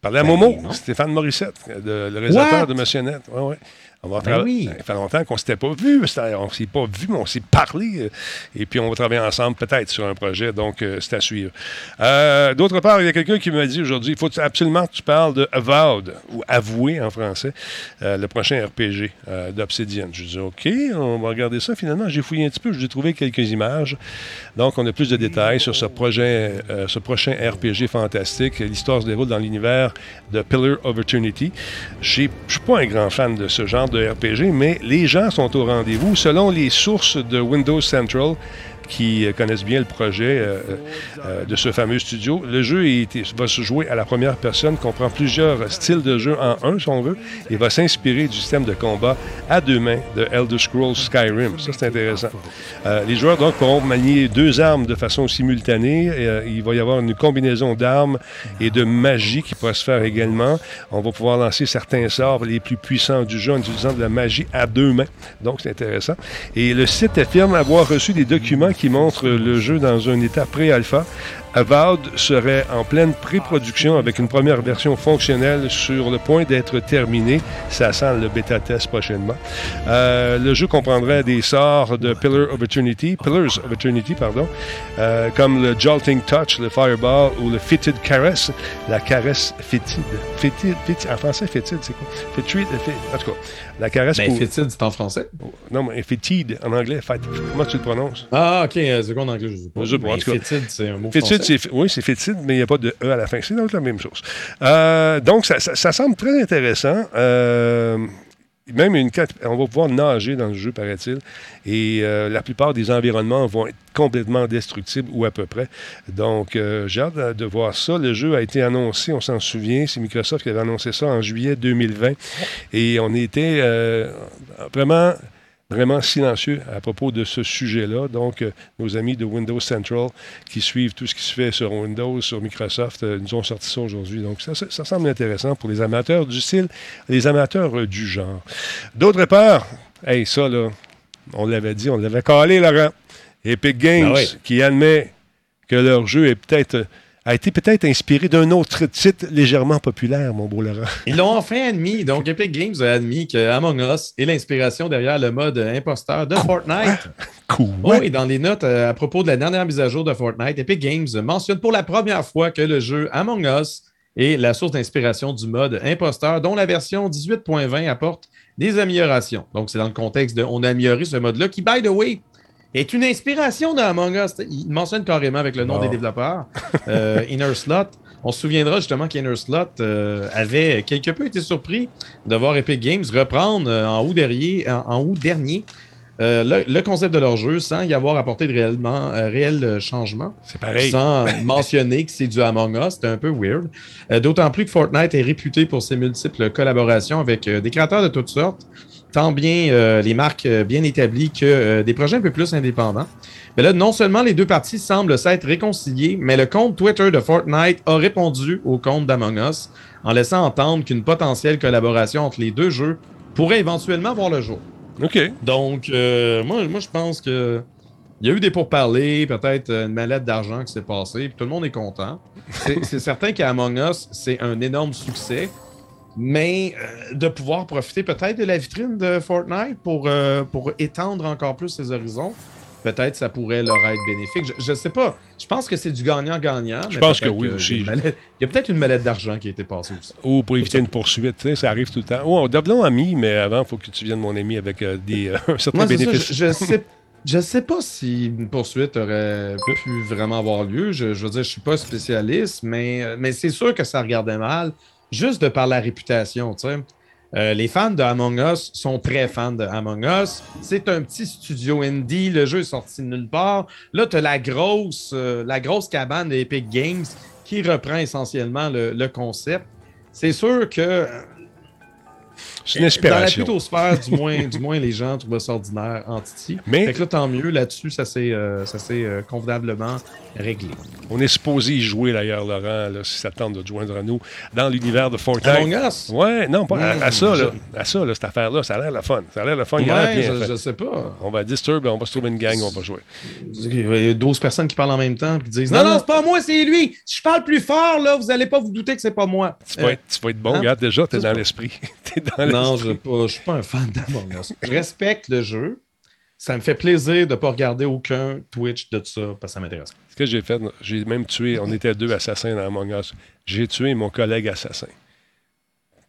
Parler à Ben, Momo, non. Stéphane Morissette, de- le réalisateur What? de Monsieur Net. Ouais, ouais. On va Ben oui. Ça fait longtemps qu'on ne s'était pas vu. On ne s'est pas vu, mais on s'est parlé. euh, Et puis, on va travailler ensemble peut-être sur un projet. Donc, euh, c'est à suivre. Euh, D'autre part, il y a quelqu'un qui m'a dit aujourd'hui il faut absolument que tu parles de Avowed, ou Avoué en français, euh, le prochain RPG d'Obsidian. Je dis OK, on va regarder ça. Finalement, j'ai fouillé un petit peu. J'ai trouvé quelques images. Donc, on a plus de détails sur ce projet, ce prochain RPG fantastique. L'histoire se déroule dans l'univers de Pillar of Eternity. Je ne suis pas un grand fan de ce genre de RPG, mais les gens sont au rendez-vous. Selon les sources de Windows Central, qui euh, connaissent bien le projet euh, euh, de ce fameux studio. Le jeu va se jouer à la première personne, comprend plusieurs styles de jeu en un, si on veut, et va s'inspirer du système de combat à deux mains de Elder Scrolls Skyrim. Ça, c'est intéressant. Les joueurs, donc, pourront manier deux armes de façon simultanée. Il va y avoir une combinaison d'armes et de magie qui pourra se faire également. On va pouvoir lancer certains sorts les plus puissants du jeu en utilisant de la magie à deux mains. Donc, c'est intéressant. Et le site affirme avoir reçu des documents qui montrent le jeu dans un état pré-alpha Avowed serait en pleine pré-production avec une première version fonctionnelle sur le point d'être terminée. Ça sent le bêta-test prochainement. Euh, le jeu comprendrait des sorts de Pillar of Eternity, Pillars of Eternity, pardon, euh, comme le Jolting Touch, le Fireball ou le Fitted Caress, la caresse fétide. Fétide, fétide en français, fétide, c'est quoi? Fétide, fétide, en tout cas, la caresse Ben, pour... fétide, c'est en français? Non, mais fétide en anglais, fait- comment tu le prononces? Ah, ok, euh, c'est quoi en anglais, je sais pas. Je sais pas, en Mais tout cas. fétide, c'est un mot Fétide, oui, c'est fétide, mais il n'y a pas de E à la fin. C'est donc la même chose. Euh, donc, ça, semble très intéressant. Euh, même une on va pouvoir nager dans le jeu, paraît-il. Et euh, la plupart des environnements vont être complètement destructibles ou à peu près. Donc, j'ai hâte de, voir ça. Le jeu a été annoncé, on s'en souvient, c'est Microsoft qui avait annoncé ça en juillet 2020. Et on était vraiment vraiment silencieux à propos de ce sujet-là. Donc, euh, nos amis de Windows Central qui suivent tout ce qui se fait sur Windows, sur Microsoft, euh, nous ont sorti ça aujourd'hui. Donc, ça, ça, ça semble intéressant pour les amateurs du style, les amateurs euh, du genre. D'autre part, hey, ça, là, on l'avait dit, on l'avait calé, Laurent. Epic Games, Ben oui. qui admet que leur jeu est peut-être a été peut-être inspiré d'un autre titre légèrement populaire, mon beau Laurent. Ils l'ont enfin admis. Donc, Epic Games a admis que Among Us est l'inspiration derrière le mode imposteur de Fortnite. Cool. Oh, et dans les notes euh, à propos de la dernière mise à jour de Fortnite, Epic Games mentionne pour la première fois que le jeu Among Us est la source d'inspiration du mode imposteur, dont la version 18.20 apporte des améliorations. Donc, c'est dans le contexte de on a amélioré ce mode-là, qui, by the way, est une inspiration de Among Us. Il mentionne carrément avec le nom des développeurs, euh, Inner Slot. On se souviendra justement qu'Inner Slot euh, avait quelque peu été surpris de voir Epic Games reprendre euh, en août dernier, en, en août dernier le, le concept de leur jeu sans y avoir apporté de réellement, réel changement, C'est pareil. sans [laughs] mentionner que c'est du Among Us. C'était un peu weird. D'autant plus que Fortnite est réputé pour ses multiples collaborations avec des créateurs de toutes sortes, tant bien euh, les marques euh, bien établies que euh, des projets un peu plus indépendants. Mais là, non seulement les deux parties semblent s'être réconciliées, mais le compte Twitter de Fortnite a répondu au compte d'Among Us en laissant entendre qu'une potentielle collaboration entre les deux jeux pourrait éventuellement voir le jour. OK. Donc, moi, moi, je pense que il y a eu des pourparlers, peut-être une mallette d'argent qui s'est passée, puis tout le monde est content. C'est c'est certain qu'Among Us, c'est un énorme succès, mais euh, de pouvoir profiter peut-être de la vitrine de Fortnite pour, euh, pour étendre encore plus ses horizons, peut-être ça pourrait leur être bénéfique. Je, je sais pas. Je pense que c'est du gagnant-gagnant. Je pense que oui aussi. mallette- Il y a peut-être une mallette d'argent qui a été passée aussi. Ou pour éviter une poursuite, ça arrive tout le temps. Oh, on devenons amis, mais avant, il faut que tu viennes mon ami avec euh, des, [laughs] un certain Moi, ça, bénéfice. je, je sais, je sais pas si une poursuite aurait pu vraiment avoir lieu. Je, je veux dire, je suis pas spécialiste, mais, mais c'est sûr que ça regardait mal, juste de par la réputation, tu sais. Euh, les fans de Among Us sont très fans de Among Us. C'est un petit studio indie. Le jeu est sorti de nulle part. Là, tu as la grosse, euh, la grosse cabane d'Epic Games qui reprend essentiellement le, concept. C'est sûr que C'est une dans la inspiration. plutosphère, du moins, du moins, les gens trouvaient ça ordinaire en Titi. Mais- Fait que là, tant mieux, là-dessus, ça s'est euh, ça s'est, euh, convenablement réglé. On est supposé y jouer, d'ailleurs, Laurent, là, si ça tente de te joindre à nous, dans l'univers de Fortnite. Among Us? Ouais, non, pas à, à ça, là. À ça, là, cette affaire-là, ça a l'air le fun. Ça a l'air le fun. Ouais, bien je, je sais pas. On va disturb, on va se trouver une gang, on va jouer. Il y a 12 personnes qui parlent en même temps puis disent Non, Non, c'est pas moi, c'est lui. Si je parle plus fort, là, vous allez pas vous douter que c'est pas moi. Tu vas, être, tu vas être bon, hein? regarde, déjà, t'es dans l'esprit. [laughs] t'es dans non, je pas- je suis pas un fan d'Among Us. Je respecte le jeu. Ça me fait plaisir de pas regarder aucun Twitch de ça parce que ça m'intéresse. Ce que j'ai fait, j'ai même tué, on était deux assassins dans Among Us. J'ai tué mon collègue assassin.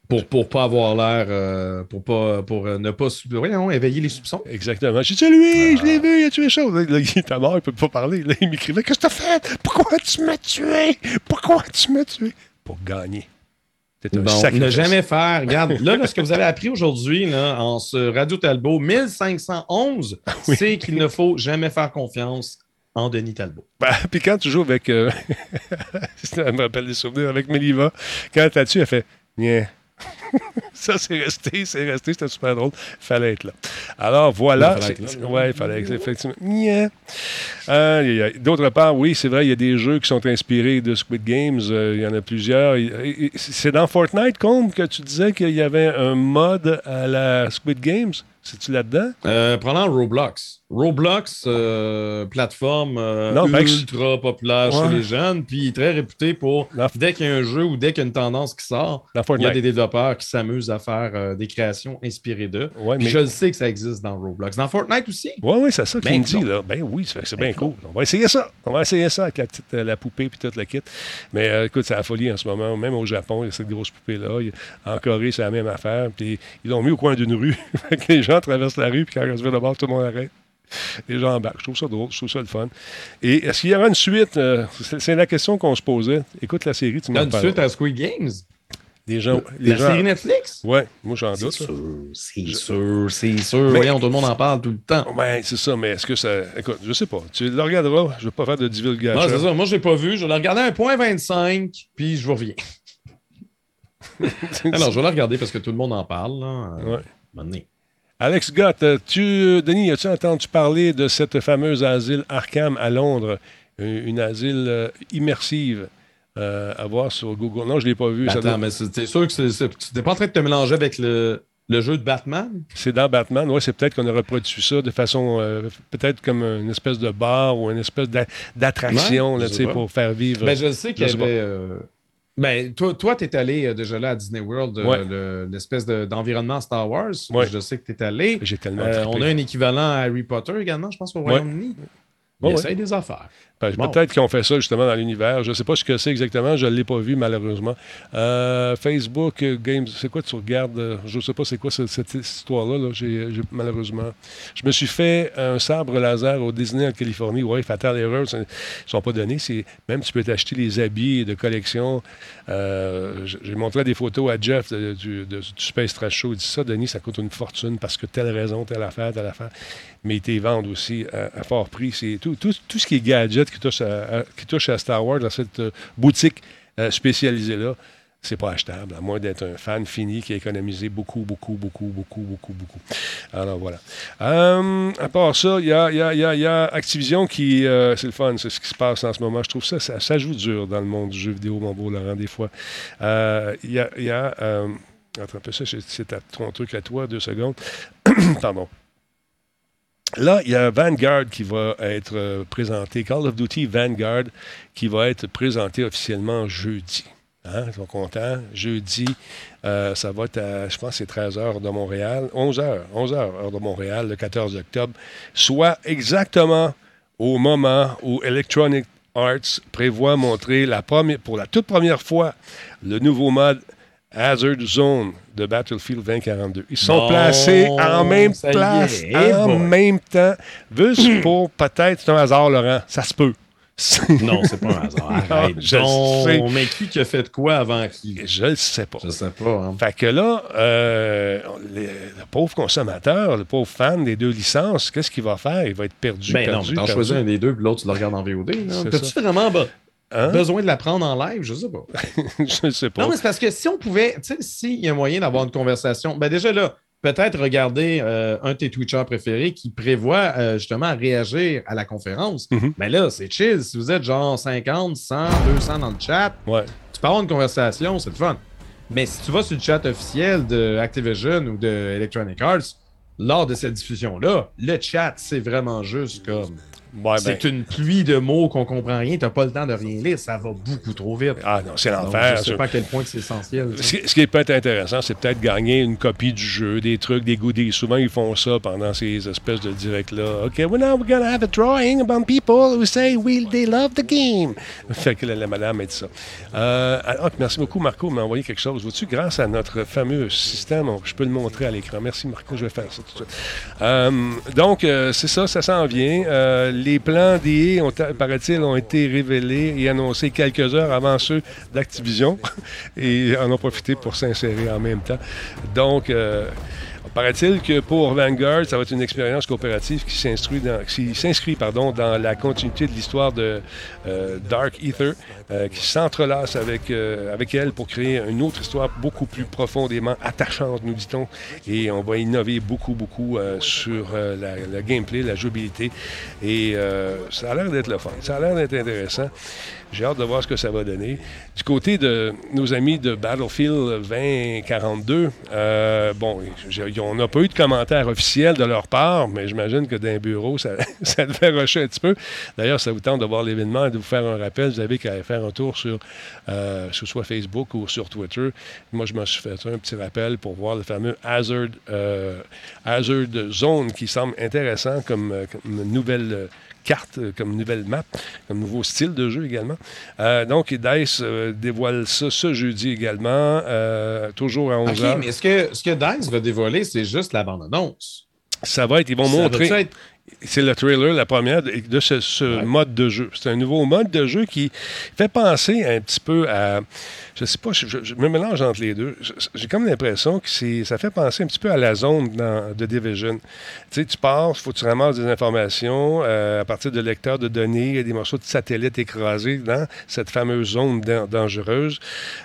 Pour, pour pas avoir l'air. euh, pour pas pour euh, ne pas voyons, éveiller les soupçons. Exactement. J'ai dit, lui, je l'ai vu, il a tué chaud. Là, il est mort, il peut pas parler. Là, il m'écrivait, qu'est-ce que t'as fait? Pourquoi tu m'as tué? Pourquoi tu m'as tué? Pour gagner. C'est un Bon, ne jamais faire. Regarde, là, là, ce que vous avez appris aujourd'hui là, en ce Radio Talbot 1511, c'est qu'il ne faut jamais faire confiance en Denis Talbot. Ben, puis quand tu joues avec. euh, [laughs] ça me rappelle des souvenirs avec Meliva. Quand tué, elle fait. [laughs] Ça, c'est resté, c'est resté, c'était super drôle. Fallait être là. Alors, voilà. Il fallait être là, ouais, fallait être- effectivement. D'autre part, oui, c'est vrai, il y a des jeux qui sont inspirés de Squid Games. euh, il y en a plusieurs. C'est dans Fortnite, Combe, que tu disais qu'il y avait un mode à la Squid Games? C'est-tu là-dedans? Euh, prenons Roblox. Roblox, euh, plateforme euh, Non, ultra populaire Ouais. chez les jeunes, puis très réputé pour dès qu'il y a un jeu ou dès qu'il y a une tendance qui sort, il y a des développeurs qui s'amusent à faire euh, des créations inspirées d'eux. Ouais, mais- je le sais que ça existe dans Roblox. Dans Fortnite aussi. Oui, oui, c'est ça qu'il Ben me là. Ben oui, c'est Ben bien cool. On va essayer ça. On va essayer ça avec la petite la poupée puis toute la kit. Mais écoute, c'est la folie en ce moment. Même au Japon, il y a cette grosse poupée-là. En Corée, c'est la même affaire. Puis ils l'ont mis au coin d'une rue. [laughs] Que les gens traversent la rue, puis quand on se de bord, tout le monde arrête. Les gens embarquent. Je trouve ça drôle, je trouve ça le fun. Et est-ce qu'il y aura une suite? Euh, c'est c'est la question qu'on se posait. Écoute la série, tu m'en une parles. suite à Squid Games? Les gens, les La gens... série Netflix? Ouais, moi j'en C'est doute. là. sûr, c'est sûr, c'est sûr. Mais- Voyons, tout le monde en parle tout le temps. Ouais, c'est ça, mais est-ce que ça. Écoute, je sais pas. Tu le regarderas. Je ne veux pas faire de divulgation. Non, c'est ça. Moi, je l'ai pas vu. Je vais la regarder à un point 25, puis je vous reviens. [laughs] Alors, je vais la regarder parce que tout le monde en parle. Là. Ouais. un moment donné. Alex Gott, tu, Denis, as-tu entendu parler de cette fameuse asile Arkham à Londres? Une, une asile euh, immersive euh, à voir sur Google. Non, je ne l'ai pas vu. Ça Attends, doit- mais c'est sûr que tu n'es pas en train de te mélanger avec le, le jeu de Batman? C'est dans Batman. Oui, c'est peut-être qu'on aurait produit ça de façon, euh, peut-être comme une espèce de bar ou une espèce d'a- d'attraction Ouais, pour faire vivre. Ben, je sais qu'il y avait. euh, Ben, toi, toi tu es allé euh, déjà là à Disney World, euh, Ouais. le- l'espèce de- d'environnement Star Wars. Ouais. Je sais que tu es allé. J'ai tellement Euh, trippé. on a un équivalent à Harry Potter également, je pense, au Ouais. Royaume-Uni. Ouais, essaye des affaires. Ben, Bon. Peut-être qu'ils ont fait ça justement dans l'univers. Je ne sais pas ce que c'est exactement. Je ne l'ai pas vu malheureusement. Euh, Facebook euh, Games, c'est quoi tu regardes euh, Je ne sais pas c'est quoi cette, cette histoire-là. là. J'ai- j'ai- malheureusement. Je me suis fait un sabre laser au Disney en Californie. Oui, fatal erreur. Ils ne sont pas donnés. Même tu peux t'acheter les habits de collection. Euh, J'ai montré des photos à Jeff de- du, de- du Space Trash Show. Il dit ça, Denis, ça coûte une fortune parce que telle raison, telle affaire, telle affaire. Mais ils te les vendent aussi à, à fort prix. C'est tout, tout, tout ce qui est gadget qui touche à, qui touche à Star Wars dans cette euh, boutique euh, spécialisée-là. C'est pas achetable, à moins d'être un fan fini qui a économisé beaucoup, beaucoup, beaucoup, beaucoup, beaucoup, beaucoup. Alors voilà. Euh, à part ça, il y y y a- Activision qui. c'est le fun, c'est ce qui se passe en ce moment. Je trouve ça, ça, joue dur dans le monde du jeu vidéo, mon beau Laurent, des fois. Il y a. attends un peu, ça, c'est- ton truc à toi, deux secondes. [coughs] Pardon. Là, il y a Vanguard qui va être euh, présenté, Call of Duty Vanguard, qui va être présenté officiellement jeudi. Hein, ils sont contents. Jeudi, euh, ça va être à, je pense, que c'est 13 h de Montréal, 11 h 11 h heure de Montréal, le 14 octobre, soit exactement au moment où Electronic Arts prévoit montrer pour la toute première fois le nouveau mode Hazard Zone de Battlefield 2042. Ils sont Bon, placés en même place, est, en boy. même temps. Juste pour peut-être, c'est un hasard, Laurent, ça se peut. [laughs] Non, c'est pas un hasard. [laughs] Arrête je donc. sais. Mais qui a fait quoi avant qui? Je le sais pas. Je sais pas. hein. Fait que là, euh, le pauvre consommateur, le pauvre fan des deux licences, qu'est-ce qu'il va faire? Il va être perdu. Ben non, perdu, mais t'en choisis un des deux, puis l'autre, tu le regardes en VOD. T'as-tu vraiment Hein? besoin de l'apprendre en live? Je sais pas. [laughs] je sais pas. Non, mais c'est parce que si on pouvait, tu sais, s'il y a moyen d'avoir une conversation, ben déjà là, peut-être regarder euh, un de tes Twitchers préférés qui prévoit euh, justement réagir à la conférence. Mais là, c'est chill. Si vous êtes genre 50, 100, 200 dans le chat, Ouais. tu peux avoir une conversation, c'est le fun. Mais si tu vas sur le chat officiel de Activision ou de Electronic Arts, lors de cette diffusion-là, le chat, c'est vraiment juste comme. Ouais, ben, c'est une pluie de mots qu'on comprend rien, t'as pas le temps de rien lire, ça va beaucoup trop vite. Ah non, c'est l'enfer. je sais pas à quel point c'est essentiel. Ce qui, ce qui peut être intéressant, c'est peut-être gagner une copie du jeu, des trucs, des goodies. Souvent, ils font ça pendant ces espèces de directs-là. OK, well, now we're gonna have a drawing about people who say we, they love the game? Fait que la, la madame a dit ça. Euh, alors, merci beaucoup, Marco, de m'envoyer quelque chose. Vois-tu, grâce à notre fameux système, on- je peux le montrer à l'écran. Merci, Marco, je vais faire ça tout de suite. Euh, donc, euh, c'est ça, ça s'en vient. Les plans d'IA, ont, paraît-il, ont été révélés et annoncés quelques heures avant ceux d'Activision [laughs] et en ont profité pour s'insérer en même temps. Donc, euh, paraît-il que pour Vanguard, ça va être une expérience coopérative qui s'inscrit dans, pardon, dans la continuité de l'histoire de euh, Dark Ether, euh, qui s'entrelace avec, euh, avec elle pour créer une autre histoire beaucoup plus profondément attachante, nous dit-on. Et on va innover beaucoup, beaucoup sur la, le gameplay, la jouabilité. Et ça a l'air d'être le fun. Ça a l'air d'être intéressant. J'ai hâte de voir ce que ça va donner. Du côté de nos amis de Battlefield 2042, euh, bon, on n'a pas eu de commentaires officiels de leur part, mais j'imagine que d'un bureau, ça, [laughs] ça devait rusher un petit peu. D'ailleurs, ça vous tente de voir l'événement et de vous faire un rappel. Vous avez qu'à faire un tour sur, euh, soit Facebook ou sur Twitter. Moi, je me suis fait un petit rappel pour voir le fameux Hazard, euh, Zone qui semble intéressant comme, comme nouvelle carte, euh, comme nouvelle map, comme nouveau style de jeu également. Euh, donc, DICE euh, dévoile ça ce jeudi également, toujours à 11h. OK, mais ce que, ce que DICE va dévoiler, c'est juste la bande-annonce? Ça va être, ils vont Ça montrer. être- C'est le trailer, la première de, de ce, ce Ouais. mode de jeu. C'est un nouveau mode de jeu qui fait penser un petit peu à. Je sais pas, je, me mélange entre les deux. J'ai comme l'impression que c'est, ça fait penser un petit peu à la zone dans, de Division. Tu sais, tu pars, il faut que tu ramasses des informations euh, à partir de lecteurs de données, il y a des morceaux de satellites écrasés dans cette fameuse zone dan- dangereuse.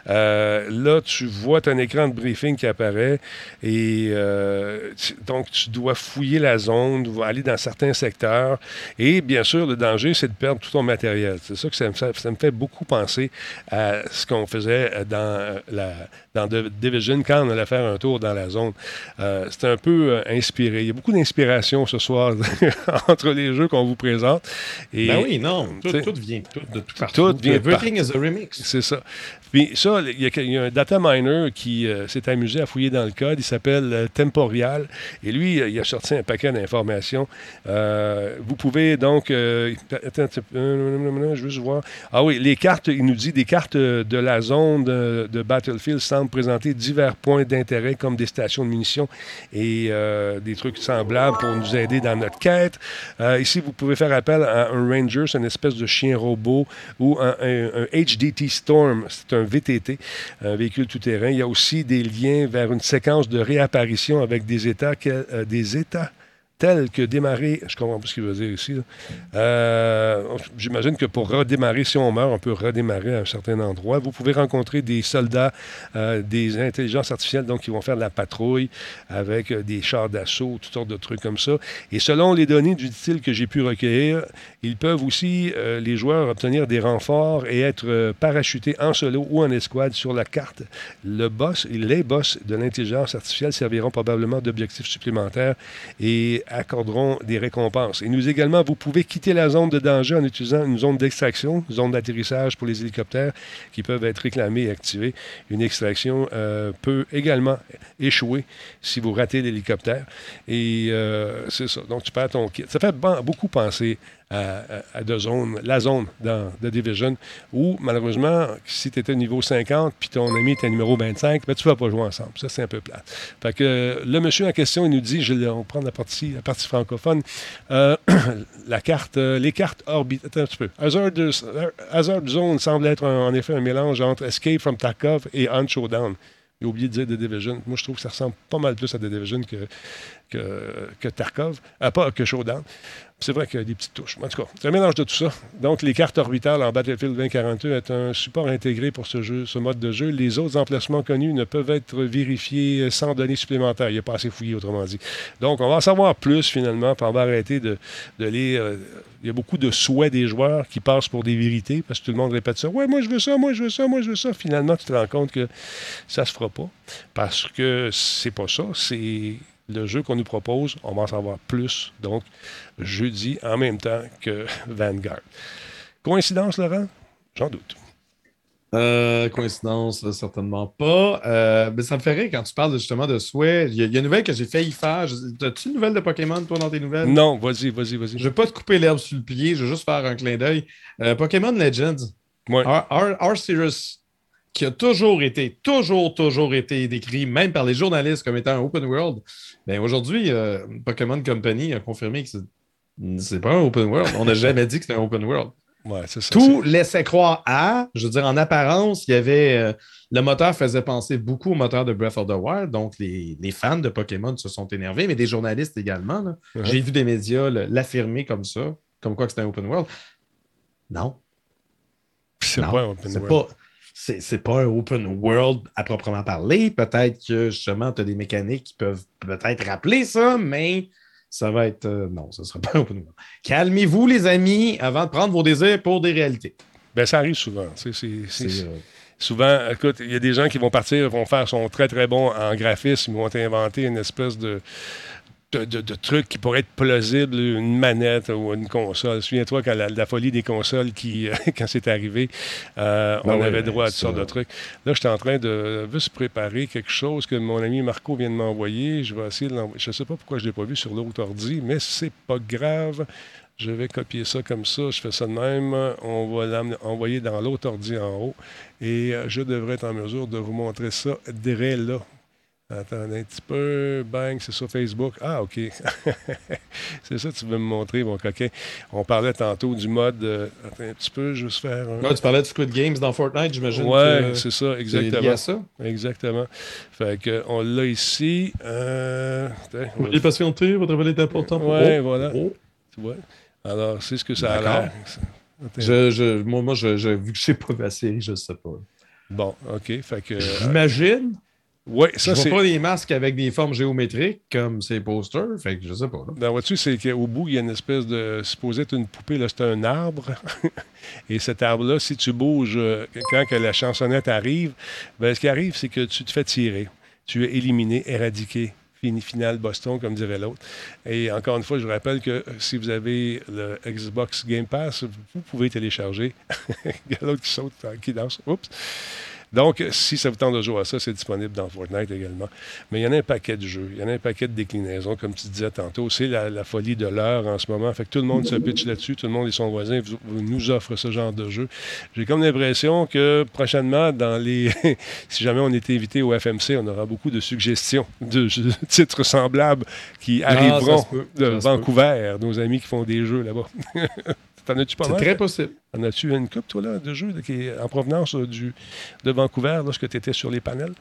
Euh, là, tu vois ton écran de briefing qui apparaît et euh, tu- donc tu dois fouiller la zone, aller dans certains secteurs et bien sûr, le danger, c'est de perdre tout ton matériel. C'est ça que ça me fait, ça me fait beaucoup penser à ce qu'on faisait dans, euh, la, dans The Division quand on allait faire un tour dans la zone. Euh, c'est un peu euh, inspiré. Il y a beaucoup d'inspiration ce soir [laughs] entre les jeux qu'on vous présente. Et Ben oui, non. Tout, vient tout, de tout partout. Tout vient de Everything is a remix. c'est ça. Puis ça, il y, a, un data miner qui euh, s'est amusé à fouiller dans le code. Il s'appelle euh, Temporial. Et lui, euh, il a sorti un paquet d'informations. Euh, vous pouvez donc... attends, je veux juste voir. Ah oui, les cartes, il nous dit des cartes de la zone de, Battlefield semblent présenter divers points d'intérêt comme des stations de munitions et des trucs semblables pour nous aider dans notre quête. Ici, vous pouvez faire appel à un Ranger, c'est une espèce de chien robot, ou un- un HDT Storm, c'est un VTT, un véhicule tout-terrain. Il y a aussi des liens vers une séquence de réapparition avec des états, euh, des états tels que démarrer, je comprends pas ce qu'il veut dire ici. Euh, J'imagine que pour redémarrer, si on meurt, on peut redémarrer à un certain endroit. Vous pouvez rencontrer des soldats, euh, des intelligences artificielles, donc qui vont faire de la patrouille avec euh, des chars d'assaut, toutes sortes de trucs comme ça. Et selon les données style que j'ai pu recueillir, ils peuvent aussi, les joueurs, obtenir des renforts et être parachutés en solo ou en escouade sur la carte. Le boss, les boss de l'intelligence artificielle serviront probablement d'objectifs supplémentaires et accorderont des récompenses. Et nous également, vous pouvez quitter la zone de danger en utilisant une zone d'extraction, une zone d'atterrissage pour les hélicoptères qui peuvent être réclamés et activés. Une extraction euh, peut également échouer si vous ratez l'hélicoptère. Et euh, c'est ça. Donc, tu perds ton kit. Ça fait ban- beaucoup penser à, à- à de zones, la zone dans The Division, où, malheureusement, si tu étais niveau 50 puis ton ami était numéro 25, ben, tu ne vas pas jouer ensemble. Ça, c'est un peu plat. Fait que euh, le monsieur en question, il nous dit, je, l'ai- on prend la partie, la partie francophone, euh, [clears throat] la carte, euh, les cartes orbitales. Attends un petit peu. Hazard, Zone semble être en effet un mélange entre Escape from Tarkov et On Showdown. J'ai oublié de dire The Division. Moi, je trouve que ça ressemble pas mal plus à The Division que, que, Tarkov, ah, pas que Showdown. C'est vrai qu'il y a des petites touches. En tout cas, c'est un mélange de tout ça. Donc, les cartes orbitales en Battlefield 2042 est un support intégré pour ce jeu, ce mode de jeu. Les autres emplacements connus ne peuvent être vérifiés sans données supplémentaires. Il n'y a pas assez fouillé, autrement dit. Donc, on va en savoir plus finalement, puis on va arrêter de, de lire. euh, il y a beaucoup de souhaits des joueurs qui passent pour des vérités parce que tout le monde répète ça. Ouais, moi je veux ça, moi je veux ça, moi je veux ça. Finalement, tu te rends compte que ça se fera pas parce que c'est pas ça. C'est le jeu qu'on nous propose. On va en savoir plus. Donc, jeudi en même temps que [laughs] Vanguard. Coïncidence, Laurent? J'en doute. Euh, coïncidence, euh, certainement pas. Euh, mais ça me fait rire quand tu parles justement de souhait. Il y, a- il y a une nouvelle que j'ai failli faire. As-tu une nouvelle de Pokémon, toi, dans tes nouvelles? Non, vas-y, vas-y, vas-y. Je vais pas te couper l'herbe sur le pied, je vais juste faire un clin d'œil. Euh, Pokémon Legends, Ouais. Arceus, qui a toujours été, toujours, toujours été décrit, même par les journalistes, comme étant un open world. Ben aujourd'hui, euh, Pokémon Company a confirmé que c'est- pas un open world. On n'a jamais dit que c'était un open world. Ouais, c'est ça. Tout laissait croire à, je veux dire, en apparence, il y avait. euh, le moteur faisait penser beaucoup au moteur de Breath of the Wild, donc les, les fans de Pokémon se sont énervés, mais des journalistes également. J'ai vu des médias l'affirmer comme ça, comme quoi que c'était un open world. Non, C'est pas un open world. pas. C'est c'est pas un open world à proprement parler. Peut-être que justement, tu as des mécaniques qui peuvent peut-être rappeler ça, mais ça va être. euh, non, ce ne sera [laughs] pas un open world. Calmez-vous, les amis, avant de prendre vos désirs pour des réalités. Ben, ça arrive souvent. c'est- Souvent, écoute, il y a des gens qui vont partir, vont faire, sont très très bons en graphisme, ils vont inventer une espèce de, de, de- de truc qui pourrait être plausible, une manette ou une console. Souviens-toi quand la, la folie des consoles, qui, [laughs] quand c'est arrivé, euh, Ben on avait droit à toutes sortes de trucs. Là, j'étais en train de juste préparer quelque chose que mon ami Marco vient de m'envoyer. Je vais essayer de l'envoyer. Je ne sais pas pourquoi je ne l'ai pas vu sur l'autre ordi, mais c'est pas grave. Je vais copier ça comme ça. Je fais ça de même. On va l'envoyer dans l'autre ordi en haut. Et euh, je devrais être en mesure de vous montrer ça dès là. Attendez un petit peu. Bang, c'est sur Facebook. Ah, OK. [laughs] c'est ça que tu veux me montrer, mon coquin. On parlait tantôt du mode. euh, attends un petit peu, je vais juste faire un. Ouais, tu parlais de Squid Games dans Fortnite, j'imagine. Ouais, c'est ça, c'est lié exactement. à ça. Exactement. Fait que on l'a ici. Euh, attends, on va- Veuillez patienter, votre appel est important. pour- Ouais, Oh, voilà. oh. tu vois? Alors, c'est ce que ça a l'air. Je, je, moi, moi je, je- vu que je sais pas la série, je sais pas. Bon, OK. Fait que. euh, J'imagine. Ouais, Je ça, vois c'est. pas des masques avec des formes géométriques comme ces posters. Fait que je sais pas. là. Ben, vois-tu, c'est qu'au bout, il y a une espèce de. Supposé être une poupée, là, c'est un arbre. [laughs] Et cet arbre-là, si tu bouges, euh, quand que la chansonnette arrive, ben, ce qui arrive, c'est que tu te fais tirer. Tu es éliminé, éradiqué. Fini, final Boston, comme dirait l'autre. Et encore une fois, je vous rappelle que euh, si vous avez le Xbox Game Pass, vous pouvez télécharger. [laughs] il y a l'autre qui saute, euh, qui danse. Oups. Donc, si ça vous tente de jouer à ça, c'est disponible dans Fortnite également. Mais il y en a un paquet de jeux, il y en a un paquet de déclinaisons, comme tu disais tantôt. C'est la, la folie de l'heure en ce moment. Fait que tout le monde se pitch là-dessus, tout le monde et son voisin vous- vous nous offre ce genre de jeu. J'ai comme l'impression que prochainement, dans les, [laughs] si jamais on est invité au FMC, on aura beaucoup de suggestions de jeux- [laughs] titres semblables qui Ah, arriveront de. Vancouver, nos amis qui font des jeux là-bas. [laughs] T'en as-tu pas C'est très possible. En as-tu une coupe, toi, là, de jeux là, qui est en provenance euh, du, de Vancouver, lorsque tu étais sur les panels?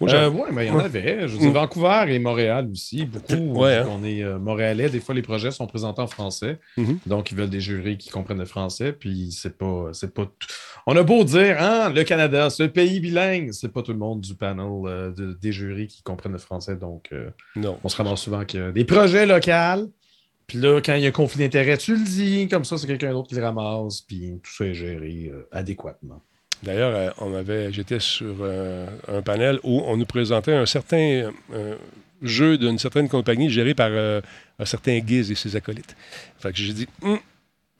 Euh, ouais, mais il y en Ouais. avait. Je veux dire, Mm. Vancouver et Montréal aussi. Beaucoup. [laughs] Ouais, hein. On est euh, montréalais. Des fois, les projets sont présentés en français. Mhm. Donc, ils veulent des jurys qui comprennent le français. Puis, c'est pas, c'est pas tout- On a beau dire, hein, le Canada, c'est un pays bilingue. C'est pas tout le monde du panel euh, de- des jurys qui comprennent le français. Donc, euh, Non. on se ramasse souvent a des projets locaux. Puis là, quand il y a un conflit d'intérêts, tu le dis. Comme ça, c'est quelqu'un d'autre qui le ramasse. Puis, tout ça est géré euh, adéquatement. D'ailleurs, euh, on avait, j'étais sur euh, un panel où on nous présentait un certain euh, jeu d'une certaine compagnie géré par un certain Giz et ses acolytes. Fait que j'ai dit, Hum,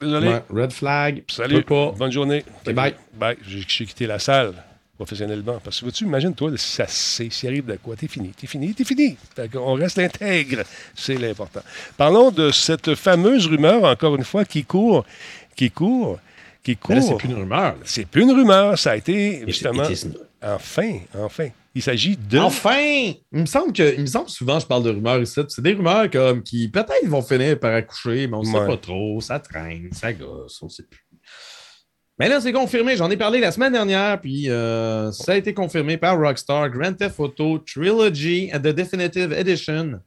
désolé, Ouais, red flag. salut, pas. bonne journée. Ok, bye. Bye. J'ai quitté la salle professionnellement. Parce que tu imagines, toi, si ça c'est- s'il arrive de quoi, t'es fini, t'es fini, t'es fini. Qu'on reste intègre, c'est l'important. Parlons de cette fameuse rumeur, encore une fois, qui court, qui court, qui Mais là, c'est court. plus une rumeur. C'est plus une rumeur, ça a été justement. it. Enfin, enfin. Il s'agit de. Enfin! Il me semble que, il me semble souvent, je parle de rumeurs ici. C'est des rumeurs comme qui peut-être vont finir par accoucher, mais on ne sait pas trop. Ça traîne, ça gosse, on ne sait plus. Mais là, c'est confirmé. J'en ai parlé la semaine dernière, puis euh, ça a été confirmé par Rockstar. Grand Theft Auto Trilogy The Definitive Edition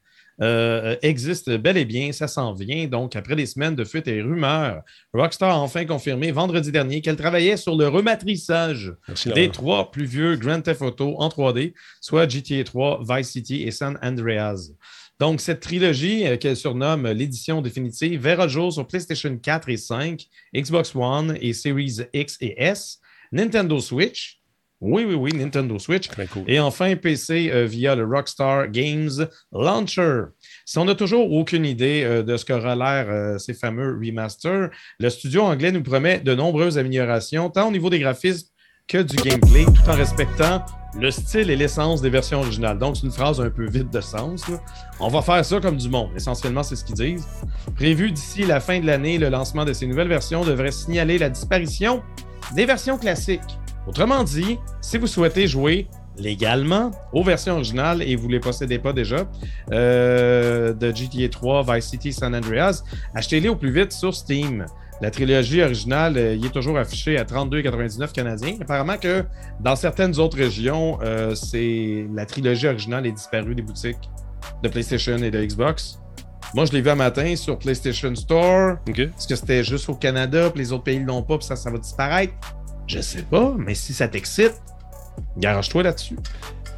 euh, existe bel et bien. Ça s'en vient. Donc, après des semaines de fuites et rumeurs, Rockstar a enfin confirmé vendredi dernier qu'elle travaillait sur le rematrissage Merci, des trois plus vieux Grand Theft Auto en 3D, soit GTA 3, Vice City et San Andreas. Donc, cette trilogie euh, qu'elle surnomme l'édition définitive verra le jour sur PlayStation 4 et 5, Xbox One et Series X et S, Nintendo Switch. Oui, oui, oui, Nintendo Switch. Cool. Et enfin, PC euh, via le Rockstar Games Launcher. Si on n'a toujours aucune idée euh, de ce qu'aura l'air euh, ces fameux remasters, le studio anglais nous promet de nombreuses améliorations, tant au niveau des graphismes que du gameplay, tout en respectant le style et l'essence des versions originales. Donc, c'est une phrase un peu vide de sens. On va faire ça comme du monde. Essentiellement, c'est ce qu'ils disent. Prévu d'ici la fin de l'année, le lancement de ces nouvelles versions devrait signaler la disparition des versions classiques. Autrement dit, si vous souhaitez jouer légalement aux versions originales et vous ne les possédez pas déjà euh, de GTA 3, Vice City, San Andreas, achetez-les au plus vite sur Steam. La trilogie originale, euh, il est toujours affiché à 32,99 canadiens. Apparemment que dans certaines autres régions, euh, c'est la trilogie originale est disparue des boutiques de PlayStation et de Xbox. Moi, je l'ai vu un matin sur PlayStation Store. Est-ce que c'était juste au Canada, puis les autres pays ne l'ont pas, puis ça, ça va disparaître? Je sais pas, mais si ça t'excite, garage-toi là-dessus.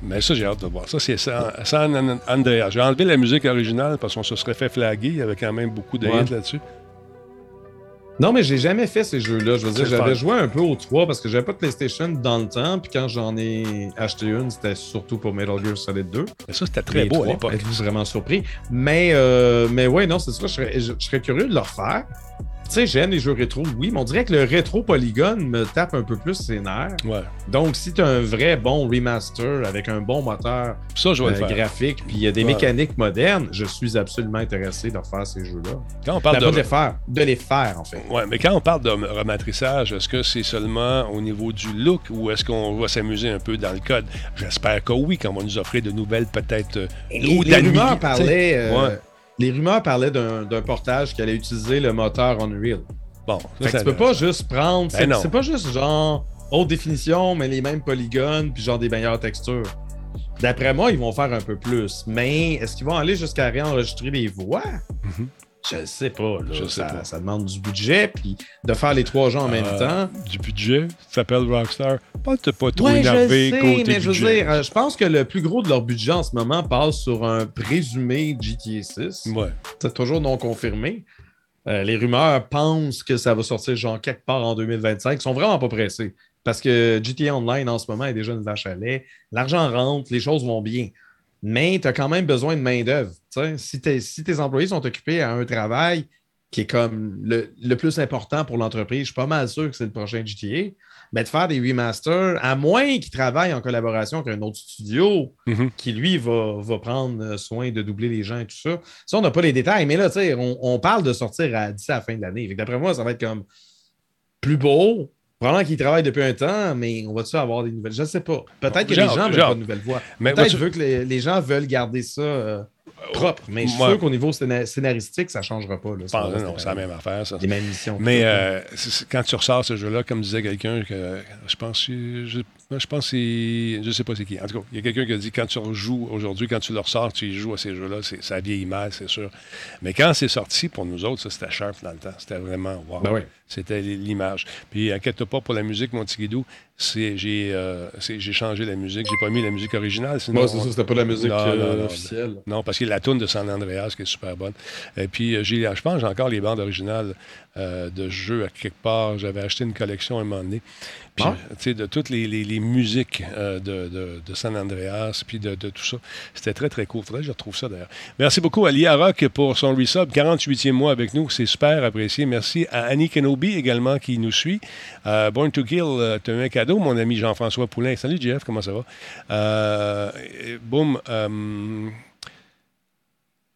Mais ça, j'ai hâte de voir. Ça, c'est San, San Andreas. J'ai enlevé la musique originale parce qu'on se serait fait flaguer. Il y avait quand même beaucoup de Ouais. hits là-dessus. Non, mais j'ai jamais fait ces jeux-là. Je veux dire, j'avais joué un peu au 3 parce que j'avais pas de PlayStation dans le temps. Puis quand j'en ai acheté une, c'était surtout pour Metal Gear Solid 2. Mais ça, c'était très Les beau à trois. l'époque. Êtes-vous vraiment surpris? Mais, euh, mais ouais, non, c'est ça. Je serais, je- je serais curieux de le refaire. Tu sais, j'aime les jeux rétro, oui, mais on dirait que le rétro polygone me tape un peu plus ses nerfs. Ouais. Donc, si tu as un vrai bon remaster avec un bon moteur Ça, je vais euh, le faire. graphique, puis il y a des Ouais. mécaniques modernes, je suis absolument intéressé de refaire ces jeux-là. Quand on parle de de. les faire, de les faire, en fait. Ouais, mais quand on parle de rematrissage, est-ce que c'est seulement au niveau du look ou est-ce qu'on va s'amuser un peu dans le code? J'espère que oui, qu'on va nous offrir de nouvelles, peut-être. euh, Les, rumeurs parlaient, euh, Ouais. Les rumeurs parlaient d'un portage qui allait utiliser le moteur Unreal. Bon, Fait que ça, tu peux pas juste prendre. Ben c'est pas juste genre haute définition, mais les mêmes polygones, puis genre des meilleures textures. D'après moi, ils vont faire un peu plus. Mais est-ce qu'ils vont aller jusqu'à réenregistrer les voix? Mhm. Je ne sais pas. Là. Je sais ça, pas. ça demande du budget, puis de faire les trois jeux en même Euh, temps. Du budget, ça s'appelle Rockstar. Pas t'es pas trop Ouais, je énervé sais, côté mais je veux budget. dire, je pense que le plus gros de leur budget en ce moment passe sur un présumé GTA 6. Ouais. C'est toujours non confirmé. Euh, les rumeurs pensent que ça va sortir genre quelque part en 2025. Ils sont vraiment pas pressés. Parce que GTA Online en ce moment est déjà une vache à lait. L'argent rentre, les choses vont bien. Mais tu as quand même besoin de main-d'œuvre. Si, tes- si tes employés sont occupés à un travail qui est comme le, le plus important pour l'entreprise, je suis pas mal sûr que c'est le prochain GTA. Mais de faire des remasters, à moins qu'ils travaillent en collaboration avec un autre studio, Mhm. qui lui va, va prendre soin de doubler les gens et tout ça. Ça, on n'a pas les détails, mais là, tu sais, on, on parle de sortir à 10 à la fin de l'année. D'après moi, ça va être comme plus beau. Probablement qu'il travaille depuis un temps, mais on va-tu avoir des nouvelles? Je ne sais pas. Peut-être que les gens veulent pas de nouvelles voix. Peut-être veut que les, les gens veulent garder ça euh, propre, mais je suis sûr qu'au niveau scéna- scénaristique, ça ne changera pas. Là, Ça pense- non, c'est la même affaire, ça. Les mêmes missions. Mais euh, quand tu ressors ce jeu-là, comme disait quelqu'un, que je pense, que- je, je pense que c'est, je sais pas c'est qui. En tout cas, il y a quelqu'un qui a dit quand tu rejoues aujourd'hui, quand tu le ressors, tu y joues à ces jeux-là, c'est, ça vieillit mal, c'est sûr. Mais quand c'est sorti pour nous autres, ça c'était sharp dans le temps. C'était vraiment wow. Ben oui. C'était l'image. Puis inquiète pas pour la musique, mon petit guidou. J'ai, euh, changé la musique. J'ai pas mis la musique originale. Sinon, c'est ça, c'était pas la musique Non, non, euh, non, officielle. non, parce qu'il y a la toune de San Andreas qui est super bonne. Et puis, euh, j'ai, je pense que j'ai encore les bandes originales euh, de jeux à quelque part. J'avais acheté une collection à un moment donné. Puis, Ah. tu sais, de toutes les, les- les musiques euh, de, de- de San Andreas, puis de, de tout ça. C'était très, très cool. Faudrait que je retrouve ça d'ailleurs. Merci beaucoup à Lia Rock pour son resub. 48e mois avec nous. C'est super apprécié. Merci à Annie Kenobi également qui nous suit. Euh, Born to Kill, euh, tu as eu un cadeau, mon ami Jean-François Poulain. Salut Jeff, comment ça va? Euh, boum. euh,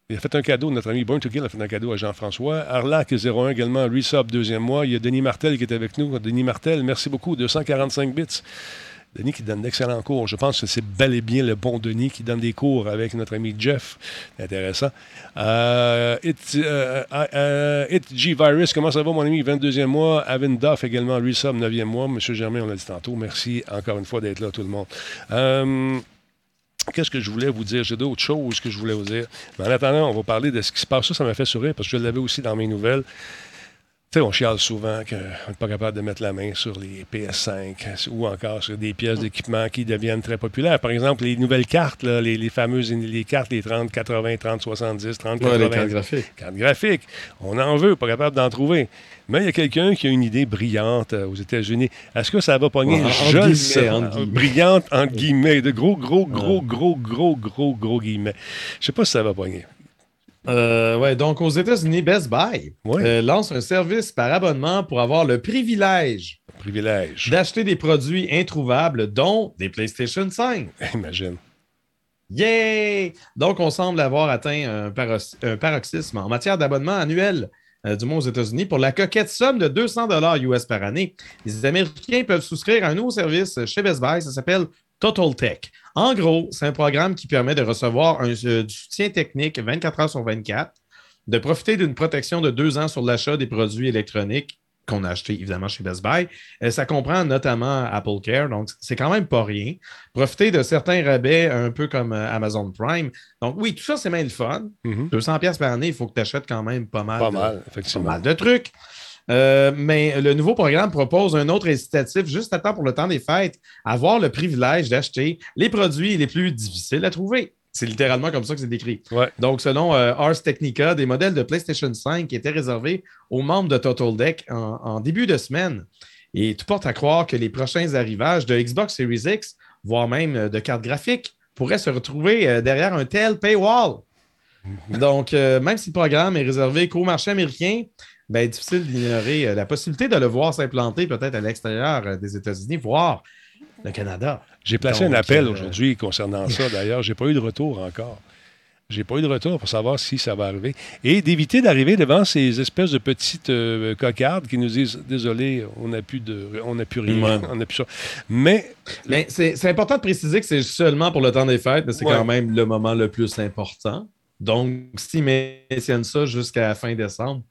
il a fait un cadeau, notre ami Born to Kill a fait un cadeau à Jean-François. Arlac01 également, Resub, deuxième mois. Il y a Denis Martel qui est avec nous. Denis Martel, merci beaucoup, 245 bits. Denis qui donne d'excellents cours. Je pense que c'est bel et bien le bon Denis qui donne des cours avec notre ami Jeff. Intéressant. Euh, It, euh, euh, It G Virus, comment ça va, mon ami? 22e mois. Avin Duff également, Resub, 9e mois. Monsieur Germain, on l'a dit tantôt. Merci encore une fois d'être là, tout le monde. Qu'est-ce que je voulais vous dire? J'ai d'autres choses que je voulais vous dire. Mais en attendant, on va parler de ce qui se passe. Ça, ça m'a fait sourire parce que je l'avais aussi dans mes nouvelles. Tu sais, on chiale souvent qu'on n'est pas capable de mettre la main sur les PS5 ou encore sur des pièces d'équipement qui deviennent très populaires. Par exemple, les nouvelles cartes, là, les, les fameuses les cartes, les 30, 80, 30, 70, 30, Ouais, les 80. cartes graphiques. On en veut, pas capable d'en trouver. Mais il y a quelqu'un qui a une idée brillante euh, aux États-Unis. Est-ce que ça va pogner? Ouais, Je le sais. Brillante, entre guillemets. De gros, gros, gros, gros, gros, gros, gros guillemets. Je sais pas si ça va pogner. Euh, ouais, donc aux États-Unis, Best Buy Ouais. euh, lance un service par abonnement pour avoir le privilège Privilège. d'acheter des produits introuvables, dont des PlayStation 5. [laughs] Imagine. Yay! Donc, on semble avoir atteint un paroxysme en matière d'abonnement annuel, euh, du moins aux États-Unis, pour la coquette somme de 200 US par année. Les Américains peuvent souscrire à un nouveau service chez Best Buy, ça s'appelle Total Tech. En gros, c'est un programme qui permet de recevoir un, euh, du soutien technique 24 heures sur 24, de profiter d'une protection de deux ans sur l'achat des produits électroniques qu'on a achetés évidemment chez Best Buy. Euh, ça comprend notamment Apple Care, donc c'est quand même pas rien. Profiter de certains rabais un peu comme euh, Amazon Prime. Donc oui, tout ça, c'est même le fun. Mhm. 200 pièces par année, il faut que tu achètes quand même pas mal, Pas de, mal, pas effectivement. mal de trucs. Euh, mais le nouveau programme propose un autre incitatif juste à temps pour le temps des fêtes, avoir le privilège d'acheter les produits les plus difficiles à trouver. C'est littéralement comme ça que c'est décrit. Ouais. Donc, selon euh, Ars Technica, des modèles de PlayStation 5 étaient réservés aux membres de Total Deck en, en début de semaine. Et tout porte à croire que les prochains arrivages de Xbox Series X, voire même euh, de cartes graphiques, pourraient se retrouver derrière un tel paywall. [laughs] Donc, euh, même si le programme est réservé qu'au marché américain, ben, difficile d'ignorer euh, la possibilité de le voir s'implanter peut-être à l'extérieur euh, des États-Unis, voire le Canada. J'ai placé Donc, un appel euh, aujourd'hui concernant ça, d'ailleurs. J'ai pas eu de retour encore. J'ai pas eu de retour pour savoir si ça va arriver. Et d'éviter d'arriver devant ces espèces de petites euh, cocardes qui nous disent Désolé, on n'a plus de on n'a plus rien, Ouais. on n'a plus ça. Mais Mais c'est important de préciser que c'est seulement pour le temps des fêtes, mais c'est Ouais. quand même le moment le plus important. Donc, s'ils mentionnent ça jusqu'à la fin décembre,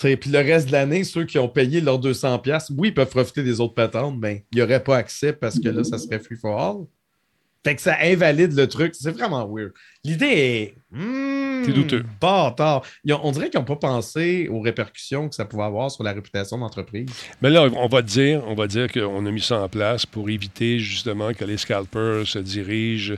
puis le reste de l'année, ceux qui ont payé leurs 200$, piastres, oui, ils peuvent profiter des autres patentes, mais il n'y aurait pas accès parce que là, ça serait free for all. Fait que ça invalide le truc. C'est vraiment weird. L'idée est. hmm, C'est douteux. Ont- on dirait qu'ils n'ont pas pensé aux répercussions que ça pouvait avoir sur la réputation d'entreprise. Mais là, on va dire, on va dire qu'on a mis ça en place pour éviter justement que les scalpers se dirigent.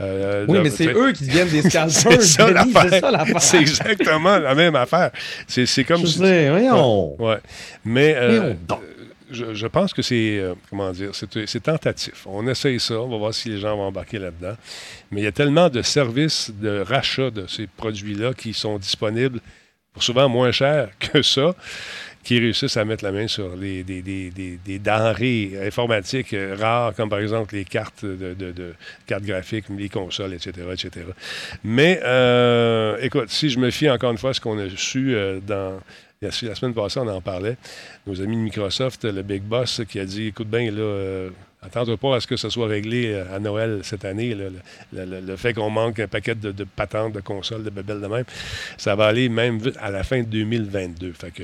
euh, Oui, mais c'est eux qui deviennent des [laughs] scalpers. C'est ça l'affaire. C'est exactement la même affaire. C'est comme Je si- sais, voyons. Ouais. Mais euh, Voyons donc. Je, pense que c'est, euh, comment dire, c'est tentatif. On essaye ça, on va voir si les gens vont embarquer là-dedans. Mais il y a tellement de services de rachat de ces produits-là qui sont disponibles pour souvent moins cher [laughs] que ça, qui réussissent à mettre la main sur les, des, denrées informatiques rares, comme par exemple les cartes de- cartes graphiques, les consoles, etc., etc. Mais, euh, écoute, si je me fie encore une fois à ce qu'on a su euh, dans... La semaine passée, on en parlait. Nos amis de Microsoft, le Big Boss qui a dit Écoute bien, là, euh, pas à ce que ça soit réglé euh, à Noël cette année. le, fait qu'on manque un paquet de, patentes, de consoles, de bebelles de même, ça va aller même à la fin de 2022. Fait que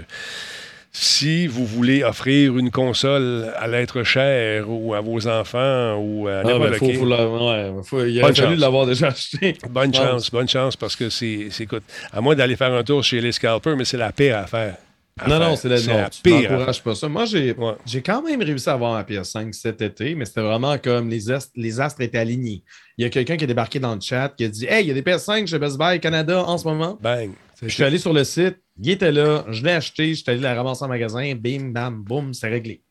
si vous voulez offrir une console à l'être cher ou à vos enfants ou à Ah, n'importe ben, faut, qui, faut la- ouais, faut- il Bonne fallu chance. l'avoir déjà acheté. bonne chance, bonne chance parce que c'est, écoute, à moins d'aller faire un tour chez les scalpers, mais c'est la pire affaire. à Non, faire. non, c'est la, non, tu pire. n'encourages pas ça. Moi, j'ai Ouais. j'ai quand même réussi à avoir un PS5 cet été, mais c'était vraiment comme les, astres- les astres étaient alignés. Il y a quelqu'un qui est débarqué dans le chat qui a dit Hey, il y a des PS5 chez Best Buy Canada en ce moment. Bang. Je suis allé sur le site, il était là, je l'ai acheté, je suis allé la ramasser en magasin, bim, bam, boum, c'est réglé.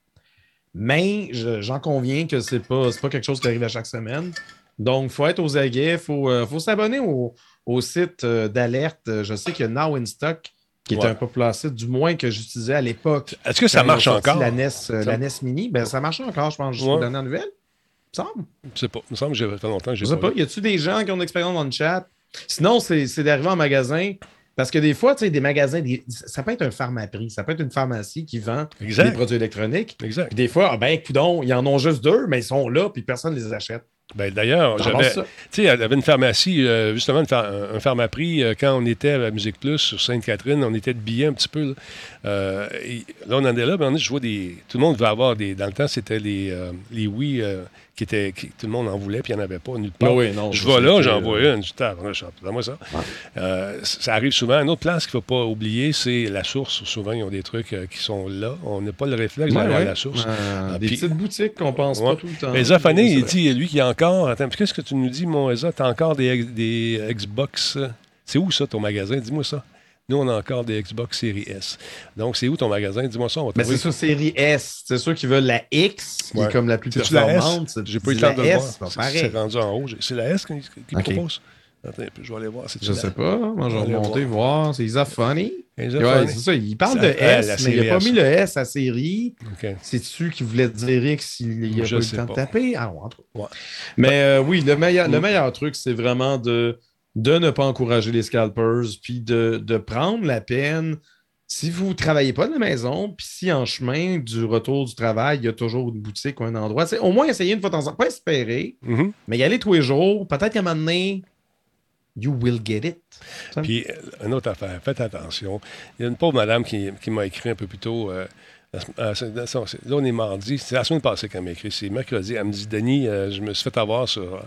Mais je- j'en conviens que c'est pas, pas quelque chose qui arrive à chaque semaine. Donc, il faut être aux aguets, il faut, euh, faut s'abonner au, au site euh, d'alerte. Je sais qu'il y a Now in Stock, qui est un populaire site, du moins que j'utilisais à l'époque. Est-ce que ça marche encore? La NES, euh, la NES Mini, ben, ça marche encore, je pense, jusqu'aux Ouais. dernières nouvelles. Il me semble. Je sais pas. Il me semble que j'ai fait longtemps que j'ai sais pas. pas, y a-tu des gens qui ont de l'expérience dans le chat? Sinon, c'est c'est d'arriver en magasin. Parce que des fois, tu sais, des magasins, des- ça peut être un pharmaprix, ça peut être une pharmacie qui vend Exact. des produits électroniques. Exact. Puis des fois, ah ben, coudon, ils en ont juste deux, mais ils sont là, puis personne ne les achète. Ben, D'ailleurs, j'avais. penses ça? Tu sais, il y avait une pharmacie, euh, justement, une un, pharmaprix, euh, quand on était à la Musique Plus sur Sainte-Catherine, on était de billets un petit peu. Là, Euh, et là on en est là, mais je vois des. Tout le monde veut avoir des. Dans le temps, c'était les, euh, les euh, qui étaient. qui- tout le monde en voulait, puis il n'y en avait pas nulle part. Ah oui, non, je sais là, j'en vois une. Je dis, donne-moi ça. Euh, ça arrive souvent. Une autre place qu'il ne faut pas oublier, c'est la source. Souvent, ils ont des trucs euh, qui sont là. On n'a pas le réflexe Ouais, d'aller à la source. Euh, Ah, des petites boutiques qu'on pense Ouais. pas tout le temps. Mais Zafané, C'est il dit, lui, qui a encore. Attends, qu'est-ce que tu nous dis, mon Eza? Tu as encore des, Xbox? C'est où ça, ton magasin? Dis-moi ça. Nous, on a encore des Xbox Series S. Donc, c'est où ton magasin? Dis-moi ça, on va Mais c'est ça, série S. C'est ceux qui veulent la X, qui Ouais. est comme la plus C'est-tu la S? performante. J'ai pas eu le temps de le voir. c'est rendu en haut. C'est la S qui, qui Ok. propose? Attends je vais aller voir. Je sais pas. Moi, je vais remonter, voir. C'est Isa Funny. Ouais, c'est ça. Il parle de S, mais il n'a pas mis le S à série. C'est-tu qui voulait dire X il n'y a Je pas eu le temps pas. de taper? Ah, ouais. Mais euh, oui, le meilleur, le meilleur truc, c'est vraiment de, de ne pas encourager les scalpers, puis de, de prendre la peine. Si vous ne travaillez pas de la maison, puis si en chemin du retour du travail, il y a toujours une boutique ou un endroit, au moins essayer une fois de temps en temps, pas espérer, Mhm. mais y aller tous les jours, peut-être qu'à un moment donné, you will get it. Ça- Puis, euh, une autre affaire, faites attention. Il y a une pauvre madame qui, qui m'a écrit un peu plus tôt. euh, euh, là, on est mardi. C'est la semaine passée qu'elle m'a écrit. C'est mercredi. Elle me dit Denis, euh, je me suis fait avoir sur,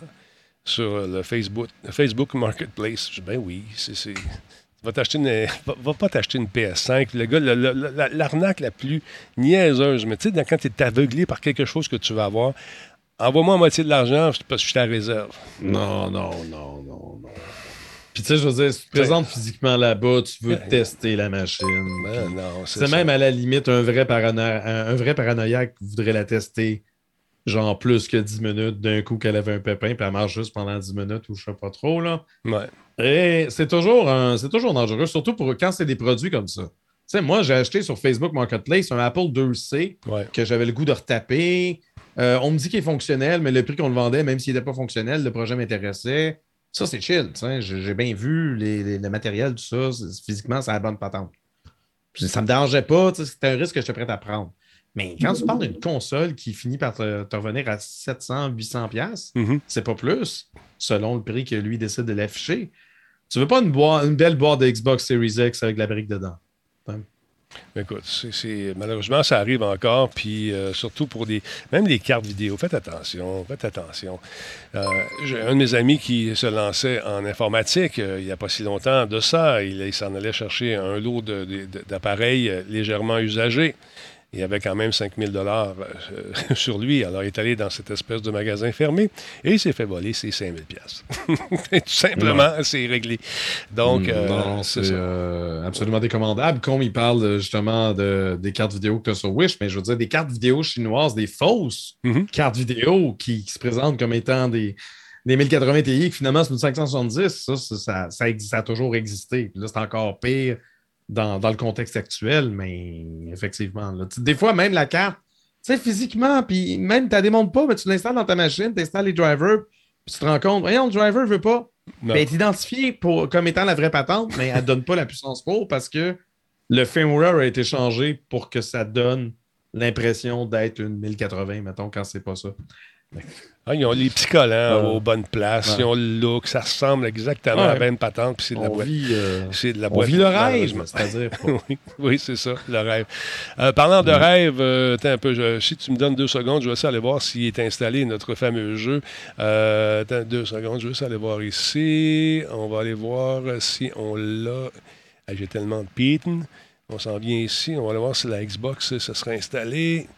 sur le Facebook, le Facebook Marketplace. Je dis Ben oui, c'est. Va, t'acheter une, va, va pas t'acheter une PS5. Le gars, la- l'arnaque la plus niaiseuse, mais tu sais, quand tu es aveuglé par quelque chose que tu vas avoir, envoie-moi moitié de l'argent parce que je suis à réserve. Non, non, non, non, non. Puis tu sais, je veux dire, si tu te présentes physiquement là-bas, tu veux tester la machine. Ben, non, c'est même à la limite un vrai, parano- un, un vrai paranoïaque voudrait la tester genre plus que 10 minutes d'un coup qu'elle avait un pépin, puis elle marche juste pendant 10 minutes ou je sais pas trop. là. Ouais. Et c'est toujours, un- c'est toujours dangereux, surtout pour quand c'est des produits comme ça. Tu sais, moi, j'ai acheté sur Facebook Marketplace un Apple 2C Ouais. que j'avais le goût de retaper. Euh, on me dit qu'il est fonctionnel, mais le prix qu'on le vendait, même s'il n'était pas fonctionnel, le projet m'intéressait. Ça, c'est chill. J'ai bien vu les, les- le matériel, tout ça. Physiquement, c'est la bonne patente. Puis Ça ne me dérangeait pas. C'était un risque que j'étais prêt à prendre. Mais quand tu parles d'une console qui finit par te, te revenir à 700, 800 pièces, Mhm. c'est pas plus, selon le prix que lui décide de l'afficher. Tu veux pas une, une belle boîte de Xbox Series X avec la brique dedans. Écoute, c'est- malheureusement, ça arrive encore, puis euh, surtout pour des, même les cartes vidéo. Faites attention, faites attention. Euh, J'ai un de mes amis qui se lançait en informatique euh, il n'y a pas si longtemps de ça. Il, s'en allait chercher un lot d'appareils légèrement usagés. Il avait quand même 5000 dollars euh, [laughs] sur lui. Alors, il est allé dans cette espèce de magasin fermé et il s'est fait voler ses 5000 pièces. [laughs] Tout simplement, c'est réglé. Donc, euh, c'est euh, absolument décommandable. Comme il parle justement de, des cartes vidéo que tu as sur Wish, mais je veux dire des cartes vidéo chinoises, des fausses Mhm. cartes vidéo qui, qui se présentent comme étant des, des 1080 Ti finalement c'est une 570. Ça, ça, ça a toujours existé. Puis là, c'est encore pire dans, dans le contexte actuel, mais effectivement. là, des fois, même la carte, tu sais, physiquement, puis même tu la démontes pas, mais tu l'installes dans ta machine, tu installes les drivers, puis tu te rends compte, voyons, le driver veut pas. Ben, elle est identifiée pour, comme étant la vraie patente, mais elle ne donne pas la puissance pour parce que le firmware a été changé pour que ça donne l'impression d'être une 1080, mettons, quand c'est pas ça. Ah, ils ont les petits collants Ouais. aux bonnes places, Ouais. ils ont le look, ça ressemble exactement à la même patente, puis c'est de la On boîte. euh, C'est de la on boîte. vit le rêve, c'est-à-dire. [laughs] oui, oui, c'est ça, le rêve. Euh, parlant de rêve, euh, attends un peu, je- si tu me donnes deux secondes, je vais essayer d'aller voir s'il est installé, notre fameux jeu. Euh, attends deux secondes, je vais essayer d'aller voir ici. On va aller voir si on l'a. Ah, J'ai tellement de pitons. On s'en vient ici. On va aller voir si la Xbox, ça sera installé.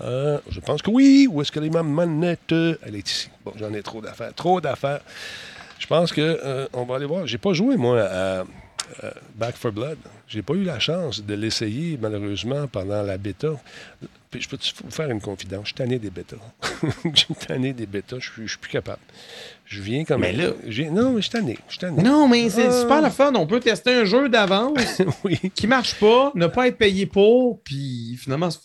Euh, je pense que oui. Où est-ce qu'elle est ma manette? Elle est ici. Bon, j'en ai trop d'affaires. Trop d'affaires. Je pense que euh, on va aller voir. J'ai pas joué, moi, à, Back for Blood. J'ai pas eu la chance de l'essayer, malheureusement, pendant la bêta. Je peux vous faire une confidence? Je suis tanné des bêtas. [laughs] Je suis tanné des bêtas. Je je suis plus capable. Je viens comme. Mais là- je viens- Non, mais je suis tanné. Je suis tanné. Non, mais c'est Ah. super le fun. On peut tester un jeu d'avance [laughs] oui. qui marche pas, ne pas être payé pour, puis finalement, c'est-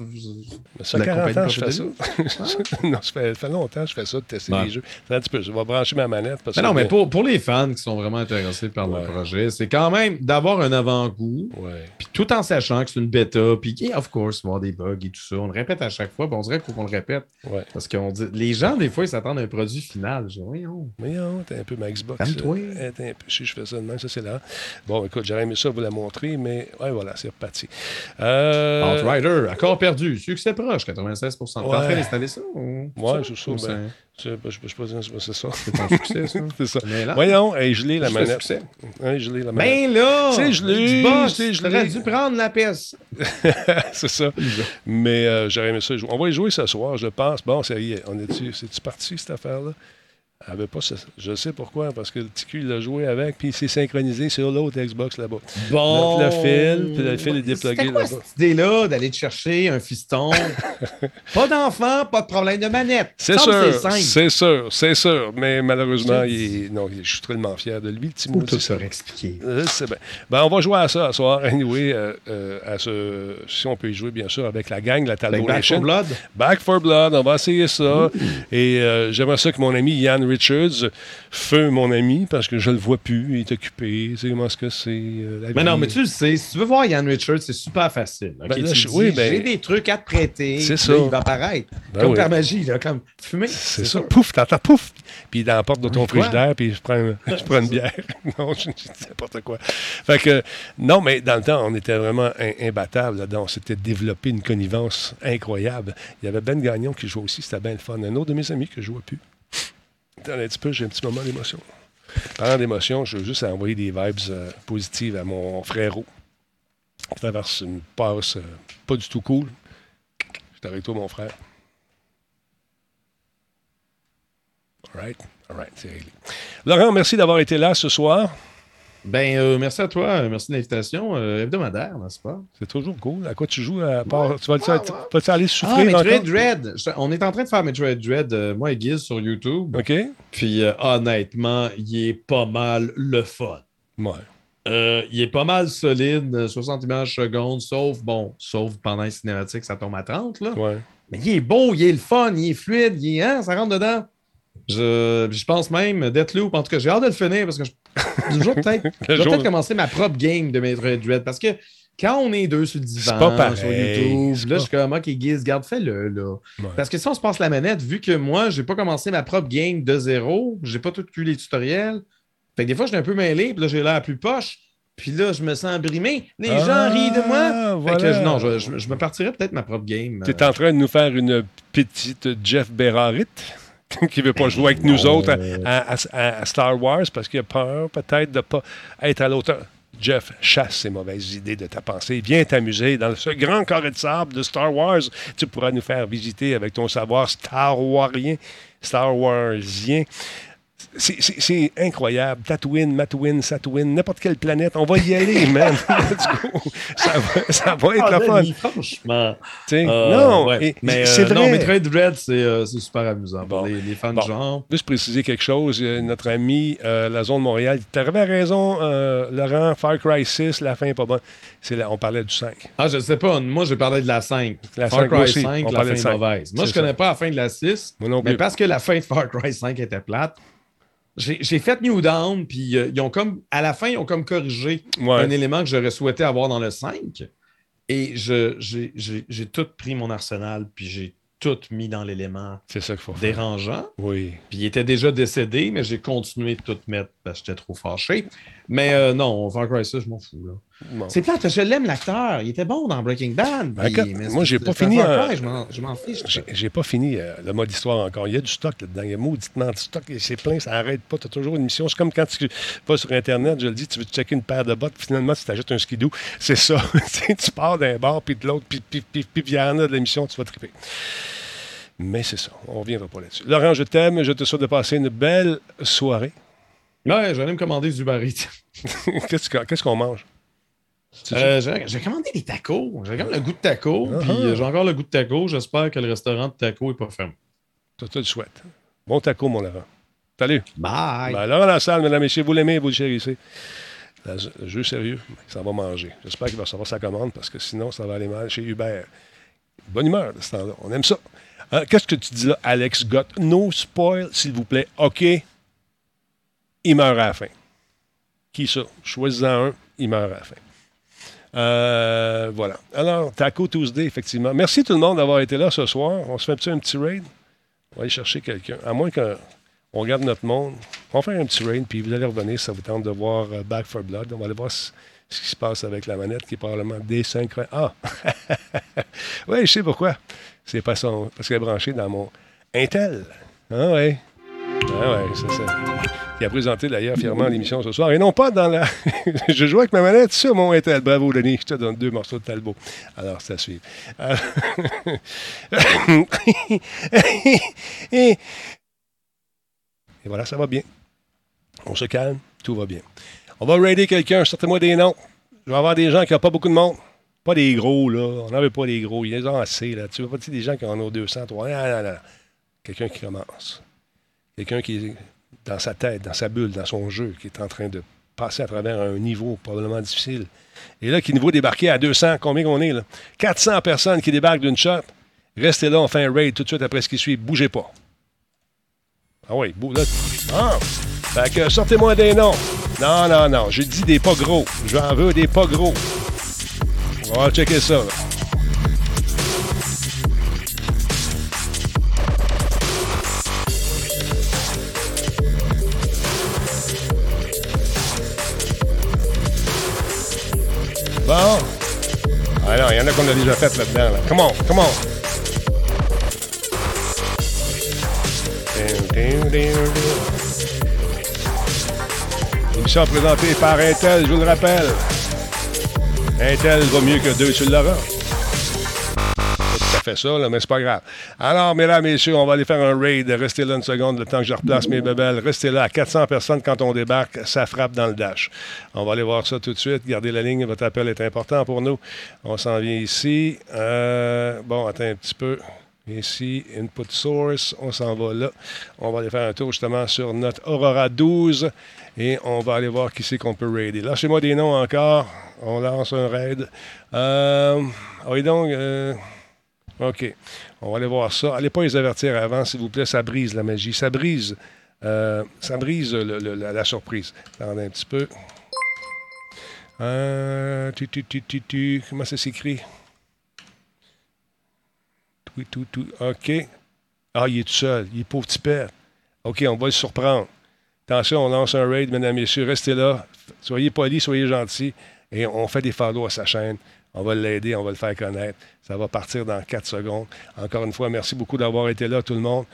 Ça La fait 40 ans je fais ça. [laughs] non, ça fait, ça fait longtemps que je fais ça, de tester Ouais. les jeux. Attends un petit peu, je vais brancher ma manette. Parce Mais non, que- mais pour, pour les fans qui sont vraiment intéressés par Ouais. le projet, c'est quand même d'avoir un avant-goût, Ouais. puis tout en sachant que c'est une bêta, puis yeah, of course, il va y avoir des bugs et tout ça. On le répète à chaque fois, puis on dirait qu'il faut qu'on le répète. Parce que les gens, des fois, ils s'attendent à un produit final. Je dis, voyons. Mais non, t'es un peu ma Xbox. Calme-toi. euh, t'es un peu- si je fais ça de même, ça c'est là. Bon, écoute, j'aurais aimé ça vous la montrer, mais ouais, voilà, c'est reparti. Euh, Outrider, accord perdu, succès proche, 96 T'es en train d'installer ça? Ou... Ouais, c'est ça, Ou ben, c'est je, je, je, sais pas, c'est ça. C'est ton succès, ça? [laughs] c'est ça. Mais là, Voyons, hey, gelé la manette. succès. Ouais, gelé la manette. Ben là! C'est gelé, c'est gelé. T'aurais dû prendre la PS. [laughs] c'est ça. Mais euh, j'aurais aimé ça. On va y jouer ce soir, je pense. Bon, ça y est, on est-tu, c'est-tu parti, cette affaire-là? Elle avait pas ça. Je sais pourquoi, parce que le petit cul, il l'a joué avec, puis il s'est synchronisé sur l'autre Xbox là-bas. Bon. Le- le fil, puis le fil est quoi là-bas. cette idée-là d'aller te chercher un fiston? [laughs] pas d'enfant, pas de problème de manette. C'est sûr, c'est sûr, c'est sûr. Mais malheureusement, il est- non, je suis tellement fier de lui, le petit Ou maudit. tout ça expliqué. Euh, c'est bien. Ben, on va jouer à ça ce soir. Anyway, euh, euh, à ce, si on peut y jouer, bien sûr, avec la gang, la Talbot Back for Blood? Back for Blood, on va essayer ça. Et euh, j'aimerais ça que mon ami Richards, feu mon ami, parce que je le vois plus, il est occupé. Tu sais comment est-ce que c'est euh, Mais non, mais tu le sais, si tu veux voir Ian Richards, c'est super facile. Ben là, Tu je- dis, oui, ben- J'ai des trucs à te prêter. C'est ça. là, il va apparaître. Ben comme oui. par magie, là, comme fumer. C'est ça, pouf, t'entends pouf, puis dans la porte de ton frigidaire, puis je prends, [laughs] je prends une bière. [laughs] non, je, dis n'importe quoi. Fait que, non, mais dans le temps, on était vraiment imbattables là-dedans. On s'était développé une connivence incroyable. Il y avait Ben Gagnon qui jouait aussi, c'était bien le fun. Un autre de mes amis que je jouais plus. Un petit peu, j'ai un petit moment d'émotion. Parlant d'émotion, je veux juste envoyer des vibes euh, positives à mon frérot qui traverse une passe euh, pas du tout cool. Je suis avec toi, mon frère. All right. All right, c'est. Laurent, merci d'avoir été là ce soir. Ben, euh, merci à toi. Merci de l'invitation euh, hebdomadaire, n'est-ce pas? C'est toujours cool. À quoi tu joues à part. Tu vas- tu vas-tu aller Ah, souffrir Metroid encore? Dread. Je- On est en train de faire Metroid Dread, euh, moi et Giz, sur YouTube. OK? Puis, euh, honnêtement, il est pas mal le fun. Ouais. Euh, il est pas mal solide, euh, 60 images secondes, sauf, bon, sauf pendant les cinématiques, ça tombe à 30, là. Ouais. Mais il est beau, il est le fun, il est fluide, il est, hein, ça rentre dedans? Je, je pense même Deathloop, en tout cas, j'ai hâte de le finir parce que je, je vais peut-être [laughs] commencer ma propre game de Metroid Dread parce que quand on est deux sur le divan, pas pareil, sur YouTube, là, pas- je suis comme, OK, Giz, garde, fais-le, là. Ouais. Parce que si on se passe la manette, vu que moi, j'ai pas commencé ma propre game de zéro, j'ai pas tout vu les tutoriels, fait que des fois, je suis un peu mêlé, puis là, j'ai l'air plus poche, puis là, je me sens brimé. Les Ah, gens rient de moi. Fait que non, je, je- je me partirais peut-être ma propre game. Tu es en train de nous faire une petite Jeff Berrarit [laughs] qui veut pas jouer avec nous autres à, à- à- à Star Wars parce qu'il a peur peut-être de pas être à l'auteur. Jeff, chasse ces mauvaises idées de ta pensée. Viens t'amuser dans ce grand carré de sable de Star Wars. Tu pourras nous faire visiter avec ton savoir Star Warien, Star Warsien. C'est- incroyable. Tatooine, Matooine, Satooine, n'importe quelle planète. On va y aller, [laughs] man. Let's go. Ça va, ça va être Ah, le fun. Franchement. Euh, non, ouais. mais c'est euh, vrai. non, Metroid Dread, c'est euh, c'est super amusant. Bon. pour les, les fans Bon. de genre. Juste préciser quelque chose, euh, notre ami, la zone Montréal, tu avais raison, Laurent, Far Cry 6, la fin n'est pas bonne. La- on parlait du 5. Ah, je sais pas. Moi, j'ai parlé de la 5. La Far 5 Cry aussi, 5, on la fin de est 5. mauvaise. Moi, je connais ça. pas la fin de la 6. Moi non mais plus. parce que la fin de Far Cry 5 était plate, j'ai fait New Down, puis euh, ils ont comme, à la fin, ils ont comme corrigé Ouais. un élément que j'aurais souhaité avoir dans le 5. Et j'ai tout pris mon arsenal, puis j'ai tout mis dans l'élément faire. dérangeant. Oui. Puis il était déjà décédé, mais j'ai continué de tout mettre parce que j'étais trop fâché. Mais euh, non, Far Cry 6, je m'en fous. Là. Bon. C'est plate, je l'aime l'acteur. Il était bon dans Breaking Bad. Ben, puis- moi, j'ai pas fini, Far euh, Cry, je m'en- je m'en fiche. J'ai j'ai pas fini euh, le mode histoire encore. Il y a du stock là-dedans. Il y a mauditement du stock. et C'est plein, ça n'arrête pas. Tu as toujours une mission. C'est comme quand tu vas sur Internet, je le dis, tu veux checker une paire de bottes, puis finalement, tu t'ajoutes un skidoo. C'est ça. [laughs] Tu pars d'un bord, puis de l'autre, puis puis, puis, puis, y en a de l'émission, tu vas triper. Mais c'est ça. On ne reviendra pas là-dessus. Laurent, je t'aime. Je te souhaite de passer une belle soirée. Ouais, j'allais me commander du Uber. [laughs] [laughs] Qu'est-ce que- qu'est-ce qu'on mange? Tu- Euh, j'ai commandé des tacos. J'ai même le goût de tacos. Ah Puis ah. euh, j'ai encore le goût de tacos. J'espère que le restaurant de tacos n'est pas fermé. Je te le souhaite. Bon taco, mon Laurent. Salut. Bye. Ben, Laurent Lassalle, mesdames et messieurs, vous l'aimez, vous le chérissez. Le jeu sérieux, ça va manger. J'espère qu'il va recevoir sa commande parce que sinon, ça va aller mal chez Hubert. Bonne humeur de ce temps-là. On aime ça. Euh, Qu'est-ce que tu dis là, Alex? Gott? No spoil, s'il vous plaît. OK? Il meurt à la fin. Qui ça? Choisis-en un, il meurt à la fin. Euh, voilà. Alors, Taco Tuesday, effectivement. Merci tout le monde d'avoir été là ce soir. On se fait un petit, un petit raid. On va aller chercher quelqu'un. À moins qu'on regarde notre monde. On va faire un petit raid, puis vous allez revenir si ça vous tente de voir euh, Back for Blood. On va aller voir ce, qui se passe avec la manette, qui est probablement désynchronisée. Ah! [laughs] oui, je sais pourquoi. C'est parce qu'elle est branchée dans mon Intel. Ah ouais. Ah ouais, c'est ça. Qui a présenté d'ailleurs fièrement l'émission ce soir. Et non pas dans la. [laughs] je joue avec ma manette sur mon Intel. Bravo, Denis. Je te donne deux morceaux de Talbot. Alors, à suivre. Euh, [laughs] Et voilà, ça va bien. On se calme, tout va bien. On va raider quelqu'un, sortez-moi des noms. Je vais avoir des gens qui n'ont pas beaucoup de monde. Pas des gros, là. On n'en pas des gros. Il y en a assez, là. Tu veux pas dire des gens qui en ont 200, 300. Non, non, non. Quelqu'un qui commence. Quelqu'un qui est dans sa tête, dans sa bulle, dans son jeu, qui est en train de passer à travers un niveau probablement difficile. Et là, qui voit débarquer à 200, combien qu'on est, là? 400 personnes qui débarquent d'une shot. Restez là, on fait un raid tout de suite après ce qui suit. Bougez pas. Ah oui, là. Ah! Fait que sortez-moi des noms. Non, non, non. J'ai dit des pas gros. J'en veux des pas gros. On va checker ça. là. Bon. Non, il y en a qu'on a déjà fait là-dedans. Là. Come on, come on. Émission présentée par Intel, je vous le rappelle. Intel va mieux que deux sur le Laurent. Fait ça, mais c'est pas grave. Alors, mesdames, messieurs, on va aller faire un raid. Restez là une seconde, le temps que je replace mes bébelles. Restez là à 400 personnes quand on débarque. Ça frappe dans le dash. On va aller voir ça tout de suite. Gardez la ligne. Votre appel est important pour nous. On s'en vient ici. Euh, bon, attends un petit peu. Ici, input source, on s'en va là. On va aller faire un tour justement sur notre Aurora 12 et on va aller voir qui c'est qu'on peut raider. Lâchez-moi des noms encore. On lance un raid. Euh, oui, donc, euh, OK. On va aller voir ça. Allez pas les avertir avant, s'il vous plaît. Ça brise la magie. Ça brise, euh, ça brise la, surprise. Attendez un petit peu. Euh, tu, tu, tu, tu, tu. Comment ça s'écrit? Tout, tout, tout. OK. Ah, il est tout seul. Il est pauvre petit père. OK, on va le surprendre. Attention, on lance un raid, mesdames et messieurs. Restez là. Soyez polis, soyez gentils. Et on fait des follow à sa chaîne. On va l'aider, on va le faire connaître. Ça va partir dans 4 secondes. Encore une fois, merci beaucoup d'avoir été là, tout le monde.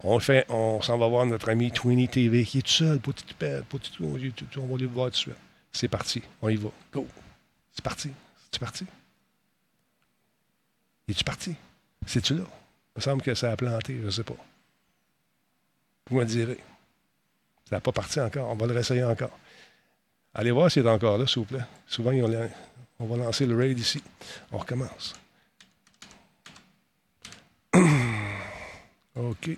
On le fait, on s'en va voir notre ami Twinny TV qui est tout seul, petit tout. On va le voir tout de suite. C'est parti. On y va. Go. C'est parti. C'est parti? Es-tu parti? C'est-tu là? Il me semble que ça a planté, je ne sais pas. Vous me direz. Ça n'a pas parti encore. On va le réessayer encore. Allez voir s'il est encore là, s'il vous plaît. Souvent, on va lancer le raid ici. On recommence. [clears throat] OK.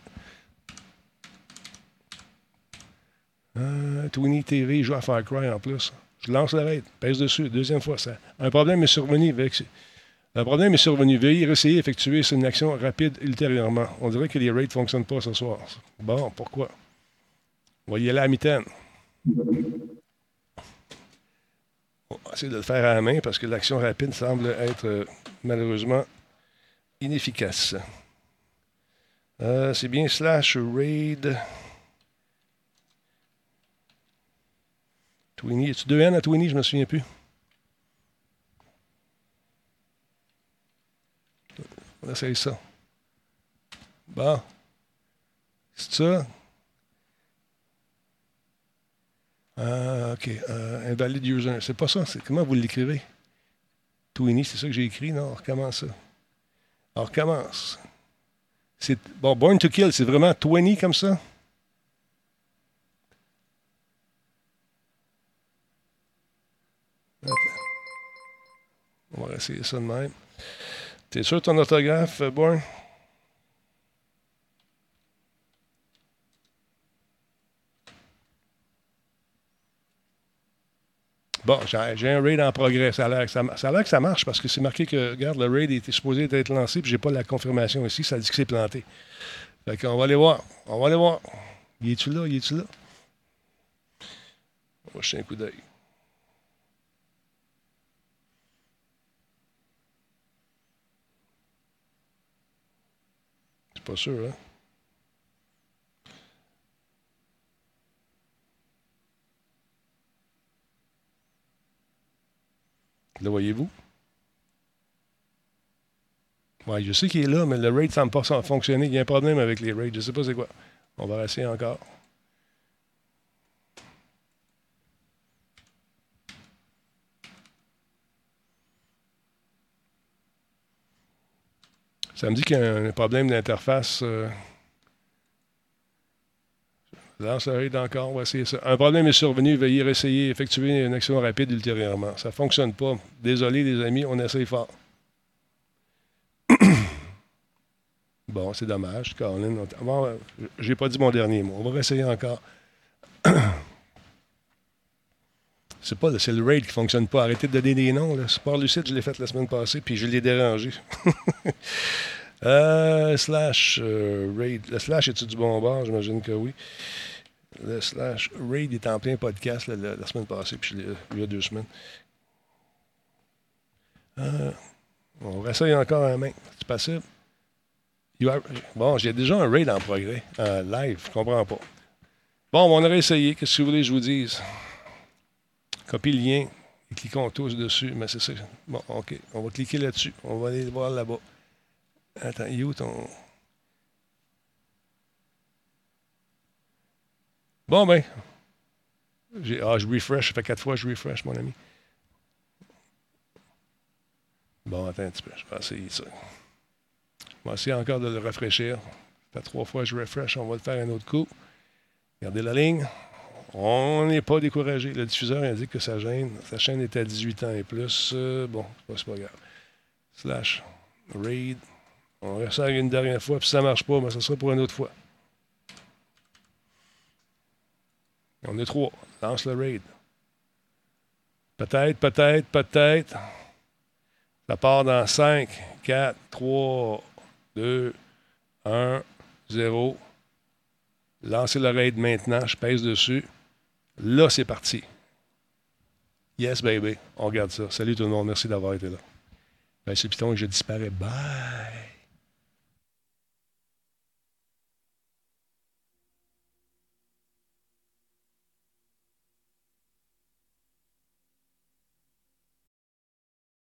Euh, Twinny TV joue à Far Cry en plus. Je lance le raid, pèse dessus, deuxième fois. Ça. Un problème est survenu avec. Problème est survenu. Veuillez essayer d'effectuer une action rapide ultérieurement. On dirait que les raids ne fonctionnent pas ce soir. Bon, pourquoi? À la mitaine. On va essayer de le faire à la main parce que l'action rapide semble être euh, malheureusement inefficace. Euh, C'est bien slash raid. Twinny. Y a-tu deux N à Twinny? Je me souviens plus. On essaye ça. Bon. C'est ça? Ah, OK. Euh, invalide user. C'est pas ça. C'est comment vous l'écrivez? Twinny, c'est ça que j'ai écrit? Non, on recommence ça? On recommence. C'est, bon, Born to Kill, c'est vraiment 20 comme ça? Attends. On va essayer ça de même. T'es sûr ton autographe, euh, Born? Bon, j'ai un raid en progrès. Ça a l'air que ça, marche parce que c'est marqué que, regarde, le raid était supposé être lancé, puis j'ai pas la confirmation ici. Ça dit que c'est planté. Fait qu'on va aller voir. On va aller voir. Y es-tu là? Y es-tu là? On va jeter un coup d'œil. C'est pas sûr, hein? Le voyez-vous? Ouais, je sais qu'il est là, mais le raid semble pas fonctionner. Il y a un problème avec les raids. Je ne sais pas c'est quoi. On va essayer encore. Ça me dit qu'il y a un problème d'interface. euh. Lance le raid encore, on va essayer ça. Un problème est survenu, veuillez essayer effectuer une action rapide ultérieurement. Ça ne fonctionne pas. Désolé, les amis, on essaye fort. [coughs] bon, c'est dommage, Colin. On- bon, J'ai pas dit mon dernier mot. On va essayer encore. [coughs] C'est pas le- c'est le raid qui fonctionne pas. Arrêtez de donner des noms. Là. Sport Lucide, je l'ai fait la semaine passée, puis je l'ai dérangé. [laughs] Euh, slash euh, raid. Le slash est-tu du bon bord? J'imagine que oui. Le slash raid est en plein podcast la, semaine passée, puis il y a deux semaines. Euh, on réessaye encore un main. C'est possible? Are- Bon, j'ai déjà un raid en progrès, en live. Je comprends pas. Bon, on aurait essayé. Qu'est-ce que vous voulez que je vous dise? Copie le lien et cliquons tous dessus. Mais c'est ça. Bon, OK. On va cliquer là-dessus. On va aller le voir là-bas. Attends, il ton. Bon, ben. Ah, je refresh. Ça fait quatre fois que je refresh, mon ami. Bon, attends un petit peu. Je vais essayer ça. On va essayer encore de le rafraîchir. Ça fait trois fois que je refresh. On va le faire un autre coup. Regardez la ligne. On n'est pas découragé. Le diffuseur indique que sa chaîne, sa chaîne est à 18 ans et plus. Euh, bon, c'est pas, grave. Slash. Raid. On ressort une dernière fois, puis si ça marche pas, mais ça sera pour une autre fois. On est trois. Lance le raid. Peut-être, peut-être, peut-être. Ça part dans 5, 4, 3, 2, 1, 0. Lancez le raid maintenant. Je pèse dessus. Là, c'est parti. Yes, baby. On regarde ça. Salut tout le monde. Merci d'avoir été là. Ben, c'est Python que je disparais. Bye.